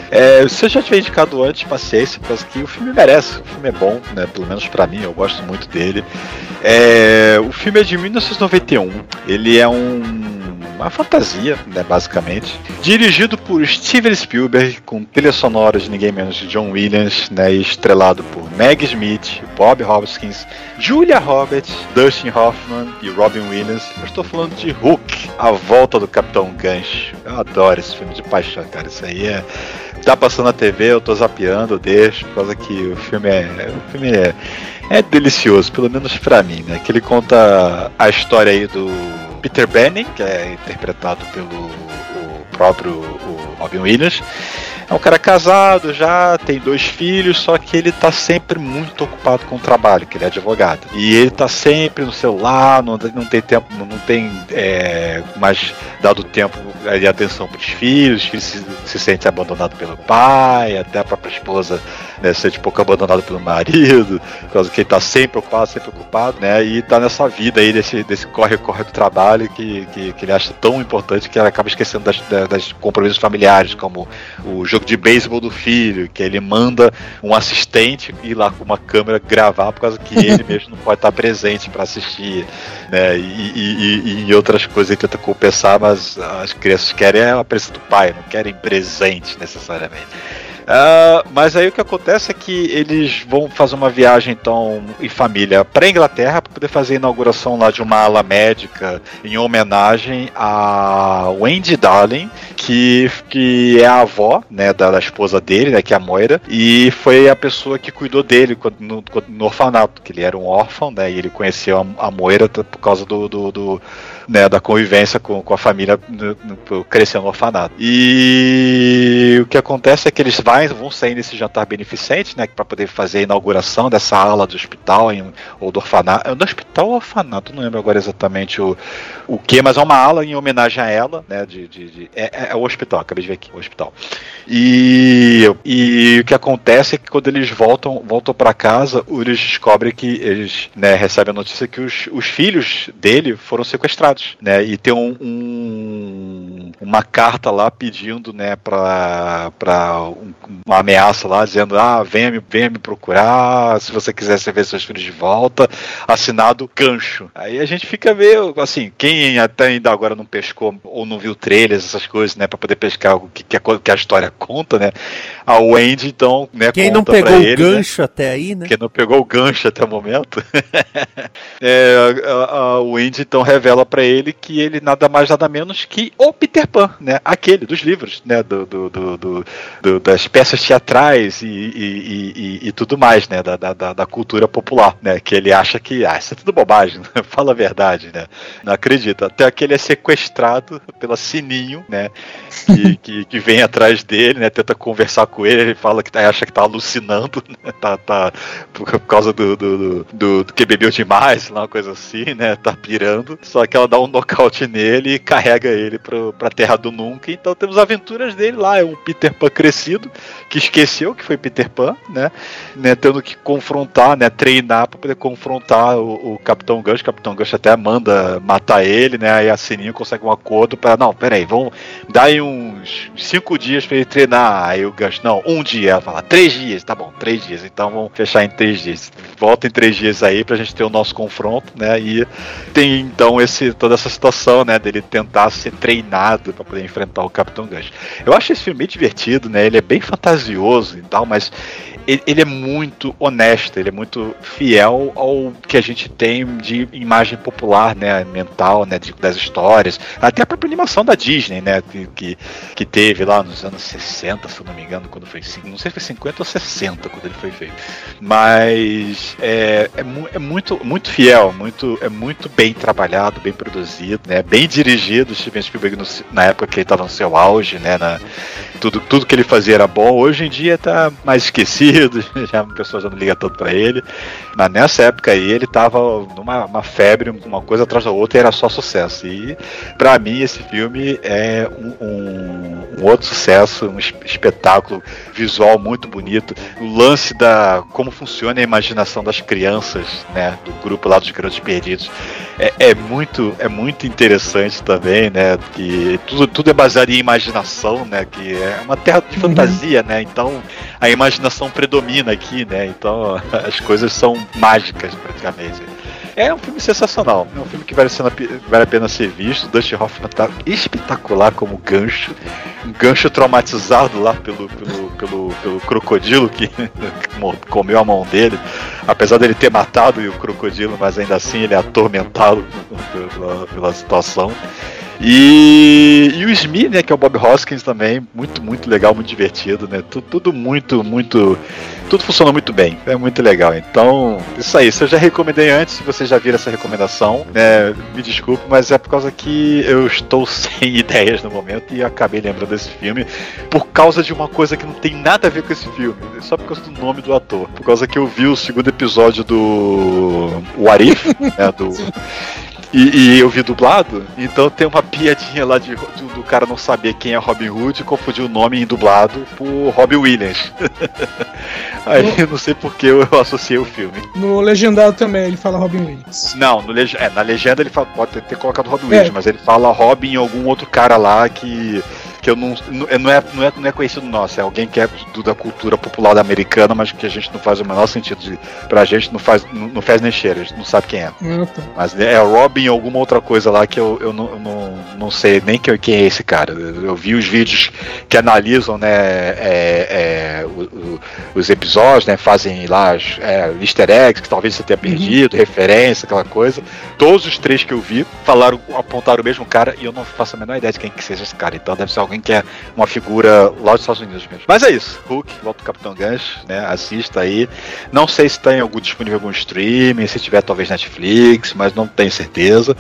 É, se eu já tiver indicado antes, paciência, porque que o filme merece, o filme é bom, né? Pelo menos pra mim, eu gosto muito dele. É, o filme é de 1991, ele é um uma fantasia, né, basicamente. Dirigido por Steven Spielberg, com trilha sonora de ninguém menos de John Williams, né, e estrelado por Meg Smith, Bob Hoskins, Julia Roberts, Dustin Hoffman e Robin Williams. Eu estou falando de Hook, A Volta do Capitão Gancho. Eu adoro esse filme de paixão, cara. Isso aí é tá passando na TV, eu tô zapeando, eu deixo, por causa que o filme é. O filme é, é delicioso, pelo menos pra mim, né? Que ele conta a história aí do Peter Benning, que é interpretado pelo próprio o Robin Williams. É um cara casado já, tem dois filhos, só que ele tá sempre muito ocupado com o trabalho, que ele é advogado. E ele tá sempre no celular, não, não tem tempo, não tem é, mais dado tempo e atenção para os filhos, os filhos se, se sentem abandonados pelo pai, até a própria esposa né, se sente um pouco abandonada pelo marido, por causa que ele tá sempre ocupado, sempre ocupado, né? E tá nessa vida aí, desse, desse corre-corre do trabalho que, que, que ele acha tão importante que ele acaba esquecendo das, das, das compromissos familiares, como o de beisebol do filho, que ele manda um assistente ir lá com uma câmera gravar por causa que ele mesmo não pode estar presente para assistir, né? E, e, e, e, outras coisas ele tenta compensar, mas as crianças querem a presença do pai, não querem presente necessariamente. Uh, mas aí o que acontece é que eles vão fazer uma viagem então em família para Inglaterra para poder fazer a inauguração lá de uma ala médica em homenagem a Wendy Darling, que, que é a avó né, da, da esposa dele, né, que é a Moira, e foi a pessoa que cuidou dele quando, no, no, orfanato, que ele era um órfão, né, e ele conheceu a, a Moira por causa do, do, do né, da convivência com, com a família no, no, crescendo no orfanato. E o que acontece é que eles vai, vão sair nesse jantar beneficente, né, para poder fazer a inauguração dessa ala do hospital em, ou do orfanato. Do hospital ou orfanato, não lembro agora exatamente o, o que, mas é uma ala em homenagem a ela, né, de, de, de é, é, o hospital, acabei de ver aqui, o hospital. E, e o que acontece é que quando eles voltam, voltam para casa, eles descobrem que eles né, recebem a notícia que os, os filhos dele foram sequestrados né? E tem um, um uma carta lá pedindo, né, pra, pra um- uma ameaça lá, dizendo, ah, venha me, venha me procurar, se você quiser você ver seus filhos de volta, assinado gancho. Aí a gente fica meio, assim, quem até ainda agora não pescou ou não viu trailers, essas coisas, né, pra poder pescar o que, que, a, que a história conta, né, a Wendy, então, né, Quem não pegou o ele, né, gancho até aí, né? que não pegou o gancho até o momento, é, a, a Wendy então revela pra ele que ele nada mais nada menos que o Peter Pan, né? Aquele dos livros, né? Do, do- do- do- das peças teatrais e, e- e- e tudo mais, né? Da, da- da- da cultura popular, né? Que ele acha que ah, isso é tudo bobagem, né? fala a verdade, né? Não acredita. Até que ele é sequestrado pela Sininho, né? Que, que, que vem atrás dele, né? Tenta conversar com ele, fala que tá- acha que tá alucinando, né? Tá, tá, por, causa do, do, do, do- que bebeu demais, uma coisa assim, né? Tá pirando. Só que ela dá um nocaute nele e carrega ele pro, pra Terra do Nunca. Então temos aventuras dele lá. É um Peter Pan crescido, que esqueceu que foi Peter Pan, né? né tendo que confrontar, né? Treinar pra poder confrontar o, o Capitão Gancho. O Capitão Gancho até manda matar ele, né? Aí a Sininho consegue um acordo para Não, peraí, vamos dar aí uns cinco dias pra ele treinar. Aí o Gancho, não, um dia. Ela fala, três dias, tá bom, três dias. Então vamos fechar em três dias. Volta em três dias aí pra gente ter o nosso confronto, né? E tem então esse, toda essa situação, né? Dele tentar ser treinado pra poder enfrentar o Capitão Gancho. Eu acho esse filme bem divertido, né? Ele é bem fantasioso e tal, mas ele, ele é muito honesto, ele é muito fiel ao que a gente tem de imagem popular, né? Mental, né? de- das histórias. Até a própria animação da Disney, né? Que, que, que teve lá nos anos 60, se não me engano, quando foi. Não sei se foi 50 ou 60 quando ele foi feito. Mas é, é, é muito, muito fiel, muito, é muito bem trabalhado, bem produzido, né? Bem dirigido. Steven Spielberg no- na época que ele estava no seu auge, né? Na, tudo, tudo que ele fazia era bom. Hoje em dia tá mais esquecido, já a pessoa já não liga tanto pra ele. Mas nessa época aí ele tava numa uma febre, uma coisa atrás da outra e era só sucesso. E pra mim esse filme é um, um- um outro sucesso, um es- espetáculo visual muito bonito. O lance da como funciona a imaginação das crianças, né, do grupo lá dos Garotos Perdidos, é, é muito é muito interessante também, né, que tudo, tudo é baseado em imaginação, né, que é uma terra de fantasia, né, então a imaginação predomina aqui, né, então as coisas são mágicas praticamente. É um filme sensacional. É um filme que vale, a pena- vale a pena ser visto. Dustin Hoffman tá espetacular como gancho. Um gancho traumatizado lá pelo, pelo, pelo, pelo crocodilo que comeu a mão dele. Apesar dele ter matado o crocodilo, mas ainda assim ele é atormentado pela, pela situação. E, e o Smith, né, que é o Bob Hoskins também, muito, muito legal, muito divertido, né? Tudo, tudo muito, muito. Tudo funciona muito bem, é muito legal. Então, isso aí, isso eu já recomendei antes, se vocês já viram essa recomendação, né? Me desculpe, mas é por causa que eu estou sem ideias no momento e acabei lembrando desse filme por causa de uma coisa que não tem nada a ver com esse filme, só por causa do nome do ator. Por causa que eu vi o segundo episódio do What If, né? Do. E, e eu vi dublado, então tem uma piadinha lá de, do, do cara não saber quem é Robin Hood e confundir o nome em dublado por Robin Williams. Aí eu não sei porque eu, eu associei o filme. No legendado também ele fala Robin Williams. Não, no leg- é, na legenda ele fala- pode ter colocado Robin É. Williams, mas ele fala Robin e algum outro cara lá que, que eu não, não, é, não, é, não, é, é conhecido nosso, é alguém que é do- da cultura popular da americana, mas que a gente não faz o menor sentido de, pra gente, não faz, não, não faz nem cheiro, a gente não sabe quem é. Mas é Robin ou alguma outra coisa lá que eu, eu, não, eu não, não sei nem que- quem é esse cara. Eu vi os vídeos que analisam né, é, é, o- o- os episódios, né, fazem lá as, é, easter eggs que talvez você tenha perdido, referência, aquela coisa. Todos os três que eu vi falaram, apontaram o mesmo cara e eu não faço a menor ideia de quem que seja esse cara. Então deve ser alguém que é uma figura lá dos Estados Unidos mesmo. Mas é isso. Hulk, volta o Capitão Gancho, né? Assista aí. Não sei se tem algum disponível algum streaming, se tiver talvez Netflix, mas não tenho certeza.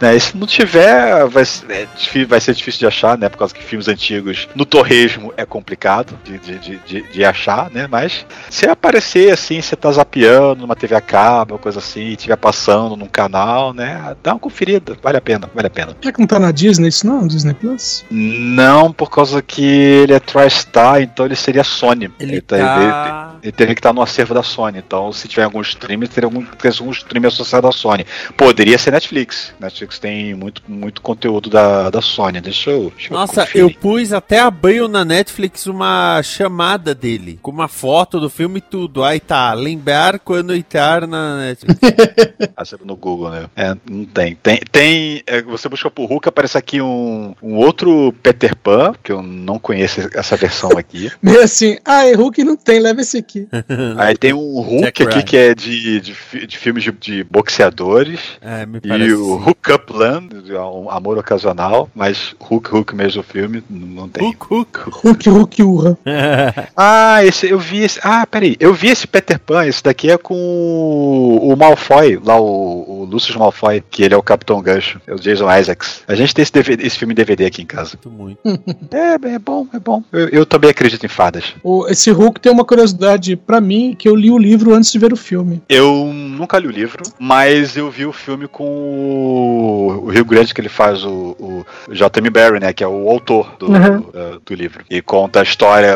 Né? E se não tiver, vai, ser- é vai ser difícil de achar, né? Por causa que filmes antigos no torresmo é complicado de, de, de, de- achar, né? Mas se aparecer assim, você tá zapeando numa TV a cabo, coisa assim, e estiver passando num canal, né? Dá uma conferida, vale a pena, vale a pena. Será que não tá na Disney isso não? Disney Plus? Não, por causa que ele é TriStar, então ele seria Sony. Ele tá- tá. Ele teria que estar no acervo da Sony. Então, se tiver algum stream, teria algum, teria algum stream associado à Sony. Poderia ser Netflix. Netflix tem muito, muito conteúdo da, da Sony. Deixa eu. Deixa Nossa, conferir. eu pus até abriu na Netflix uma chamada dele, com uma foto do filme e tudo. Aí tá, lembrar quando entrar na Netflix. Ah, você- no Google, né? É, não tem. Tem, tem é, você busca por Hulk, aparece aqui um, um outro Peter Pan, que eu não conheço essa versão aqui. Meio assim, ah, é Hulk não tem, leva esse aqui. Aí tem um Hulk Jack aqui Ryan. que é de, de, de filmes de, de boxeadores. É, me E parece. o sim. Hook Up Land, um amor ocasional, mas Hulk Hulk mesmo o filme, não tem. Hulk, Hulk. Hulk, Hulk, urra. Ah, esse eu vi esse. Ah, peraí, eu vi esse Peter Pan, esse daqui é com o, o Malfoy, lá o, o Lucius Malfoy, que ele é o Capitão Gancho, é o Jason Isaacs. A gente tem esse, DVD esse filme em DVD aqui em casa. Muito, muito. É, é bom, é bom. Eu, eu também acredito em fadas. O- esse Hulk tem uma curiosidade pra mim, que eu li o livro antes de ver o filme. Eu nunca li o livro, mas eu vi o filme com o, o Rio Grande que ele faz, o, o J.M. Barry, né? Que é o autor do, Uhum. uh, do livro. E conta a história,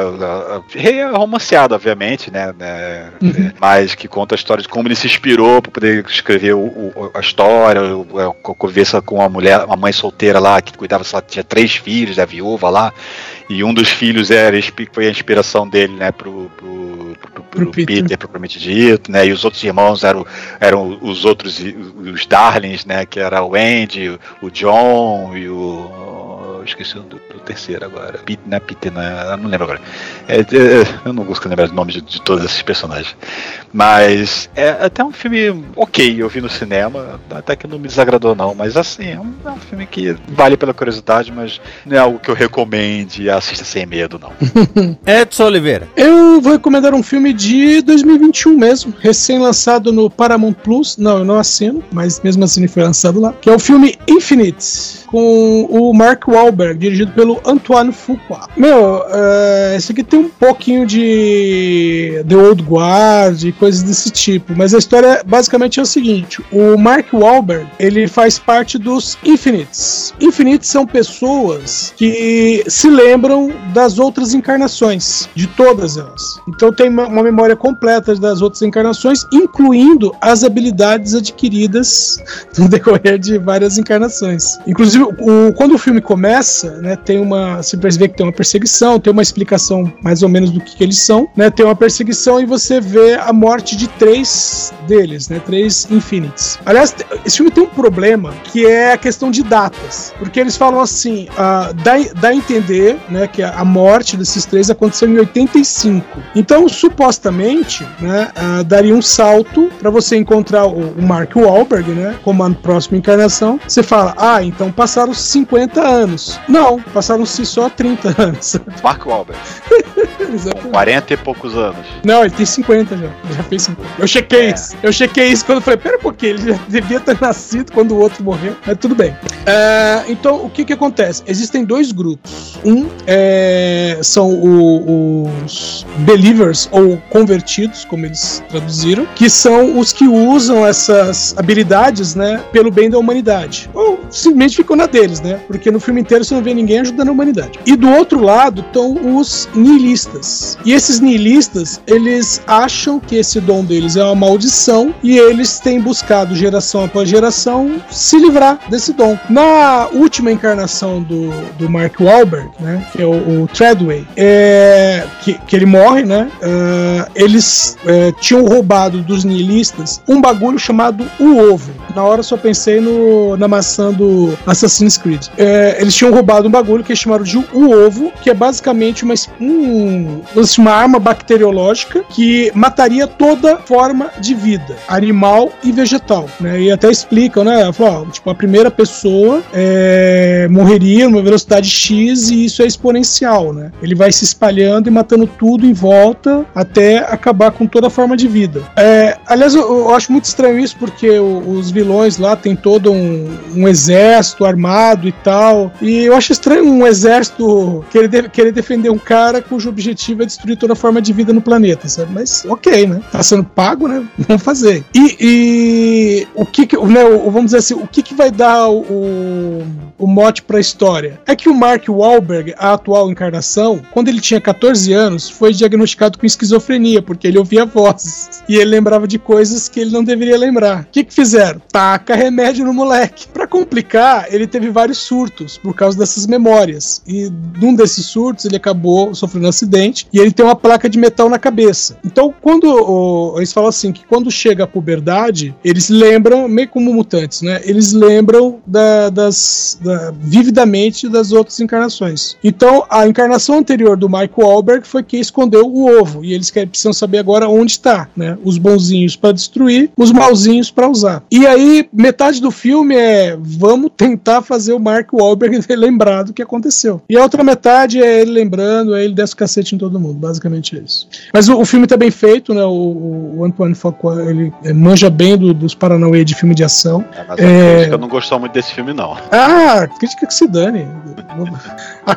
é romanceado, obviamente, né? né, Uhum. Mas que conta a história de como ele se inspirou para poder escrever o- o- a história, a conversa com uma mulher, uma mãe solteira lá, que cuidava, sei lá, tinha três filhos, a viúva lá. E um dos filhos era, foi a inspiração dele, né, pro, pro, pro, pro Pro Peter. Peter, propriamente dito, né? E os outros irmãos eram, eram os outros, os Darlings, né? Que era o Andy, o John e o. eu Esqueci o do, do terceiro agora. Pete, não é não, é, eu não lembro agora. É, é, eu não gosto de lembrar o nome de, de todos esses personagens. Mas é até um filme ok, eu vi no cinema, até que não me desagradou não, mas assim, é um, é um filme que vale pela curiosidade, mas não é algo que eu recomende e assista sem medo, não. Edson Oliveira. Eu vou recomendar um filme de 2021 mesmo, recém-lançado no Paramount Plus. Não, eu não assino, mas mesmo assim ele foi lançado lá. Que é o filme Infinite, com o Mark Wahlberg, dirigido pelo Antoine Fuqua. Meu, é, esse aqui tem um pouquinho de The Old Guard e coisas desse tipo, mas a história basicamente é o seguinte: o Mark Wahlberg ele faz parte dos Infinites. Infinites são pessoas que se lembram das outras encarnações, de todas elas. Então tem uma memória completa das outras encarnações, incluindo as habilidades adquiridas no decorrer de várias encarnações. Inclusive, o- quando o filme começa, né, tem uma. Você vê que tem uma perseguição, tem uma explicação mais ou menos do que, que eles são, né? Tem uma perseguição e você vê a morte de três deles, né? Três Infinites. Aliás, esse filme tem um problema que é a questão de datas. Porque eles falam assim, ah, dá, dá a entender né, que a, morte desses três aconteceu em 85. Então, supostamente, né, ah, daria um salto para você encontrar o, o Mark Wahlberg, né? Como a próxima encarnação. Você fala, ah, então passaram 50 anos. Não, passaram-se só 30 anos. Mark Wahlberg, com Exatamente. 40 e poucos anos. Não, ele tem 50 já. Já fez 50. Eu chequei isso. Eu chequei isso quando eu falei, pera um pouquinho, ele já devia ter nascido quando o outro morreu. Mas tudo bem. É, então, o que que acontece? Existem dois grupos. Um é, são o- os believers, ou convertidos, como eles traduziram, que são os que usam essas habilidades, né, pelo bem da humanidade. Ou simplesmente ficam na deles, né? Porque no filme inteiro você não vê ninguém ajudando a humanidade. E do outro lado estão os nihilistas. E esses nihilistas, eles acham que esse dom deles é uma maldição e eles têm buscado geração após geração se livrar desse dom. Na última encarnação do, do Mark Wahlberg, né, que é o, o Treadway, é, que, que ele morre, né, ah, eles é, tinham roubado dos nihilistas um bagulho chamado o ovo. Na hora só pensei no, na maçã do Assassin's Creed. É, eles tinham roubado um bagulho que eles chamaram de o ovo, que é basicamente uma, um, uma arma bacteriológica que mataria toda forma de vida, animal e vegetal. Né? E até explicam, né? Ó, tipo, a primeira pessoa é, morreria numa velocidade X e isso é exponencial, né? Ele vai se espalhando e matando tudo em volta até acabar com toda forma de vida. É, aliás, eu, eu acho muito estranho isso porque os vilões vilões lá têm todo um, um exército armado e tal. E eu acho estranho um exército querer, de- querer defender um cara cujo objetivo é destruir toda forma de vida no planeta, sabe? Mas ok, né? Tá sendo pago, né? Vamos fazer. E, e o que, que né, o- vamos dizer assim, o que, que vai dar o, o, o mote pra história? É que o Mark Wahlberg, a atual encarnação, quando ele tinha 14 anos, foi diagnosticado com esquizofrenia, porque ele ouvia vozes. E ele lembrava de coisas que ele não deveria lembrar. O que, que fizeram? Taca remédio no moleque. Pra complicar, ele teve vários surtos por causa dessas memórias. E num desses surtos, ele acabou sofrendo um acidente e ele tem uma placa de metal na cabeça. Então, quando eles falam assim que quando chega a puberdade, eles lembram, meio como mutantes, né? Eles lembram da- das da- vividamente das outras encarnações. Então, a encarnação anterior do Mike Wahlberg foi quem escondeu o ovo. E eles querem, precisam saber agora onde está, né? Os bonzinhos para destruir, os malzinhos para usar. E aí, metade do filme é vamos tentar fazer o Mark Wahlberg lembrar do que aconteceu. E a outra metade é ele lembrando, aí ele desce o cacete em todo mundo. Basicamente é isso. Mas o, o filme tá bem feito, né? O, o, Antoine Fuqua, ele é, manja bem do- dos Paranauê de filme de ação. É, mas a É. crítica não gostou muito desse filme, não. Ah, crítica que se dane. A,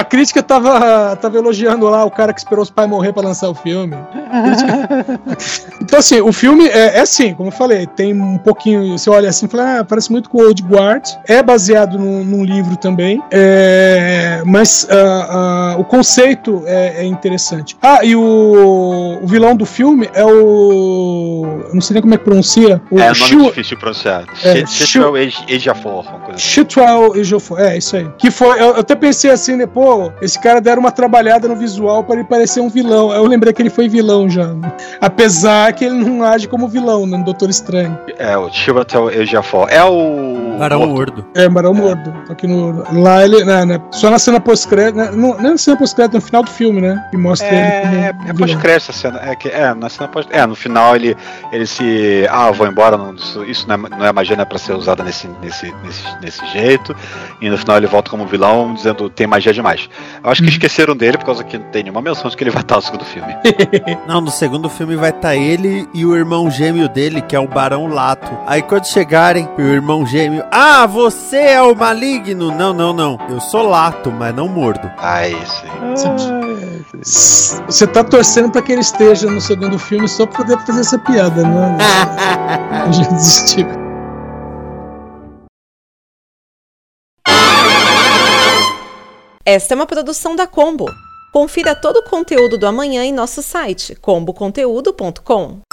a crítica tava, tava elogiando lá o cara que esperou os pais morrer pra lançar o filme. Então, assim, o filme é, é assim, como eu falei, tem um pouquinho. Você olha assim e fala, ah, parece muito com o Old Guard. É baseado num, num livro também. é, mas ah, ah, o conceito é, é interessante. Ah, e o, o vilão do filme é o. eu Não sei nem como é que pronuncia. O é nome Shu- difícil de pronunciar. É, Chitwell Ejiofor, uma coisa assim. E Jofor, é isso aí. Que foi, eu, eu até pensei assim, né, pô, esse cara deram uma trabalhada no visual para ele parecer um vilão. Eu lembrei que ele foi vilão já. né? Apesar que ele não age como vilão, né, no Doutor Estranho. É, o Chitwell Ejiofor. É o... Barão morto. Gordo. É, Barão Mordo. Só que no, lá ele, né, né, só na cena pós-crédito, né, não, não é na cena pós-crédito, no final do filme, né, que mostra ele É, como é pós-crédito essa cena. É, que, é, na cena pós É, no final ele, ele se. Ah, vou embora, não, isso, isso não, é, não é magia, não é pra ser usada nesse, nesse, nesse, nesse jeito. E no final ele volta como vilão, dizendo tem magia demais. Eu acho que Uhum. esqueceram dele por causa que não tem nenhuma menção de que ele vai estar no segundo filme. Não, no segundo filme vai estar ele e o irmão gêmeo dele, que é o Barão Lato. Aí quando chegarem, o irmão gêmeo, ah, você é o maligno. Não, não, não. Eu sou Lato, mas não mordo. Ah, isso aí. Você tá torcendo pra que ele esteja no segundo filme só pra poder fazer essa piada, né? A gente desistiu. Esta é uma produção da Combo. Confira todo o conteúdo do amanhã em nosso site comboconteúdo.com.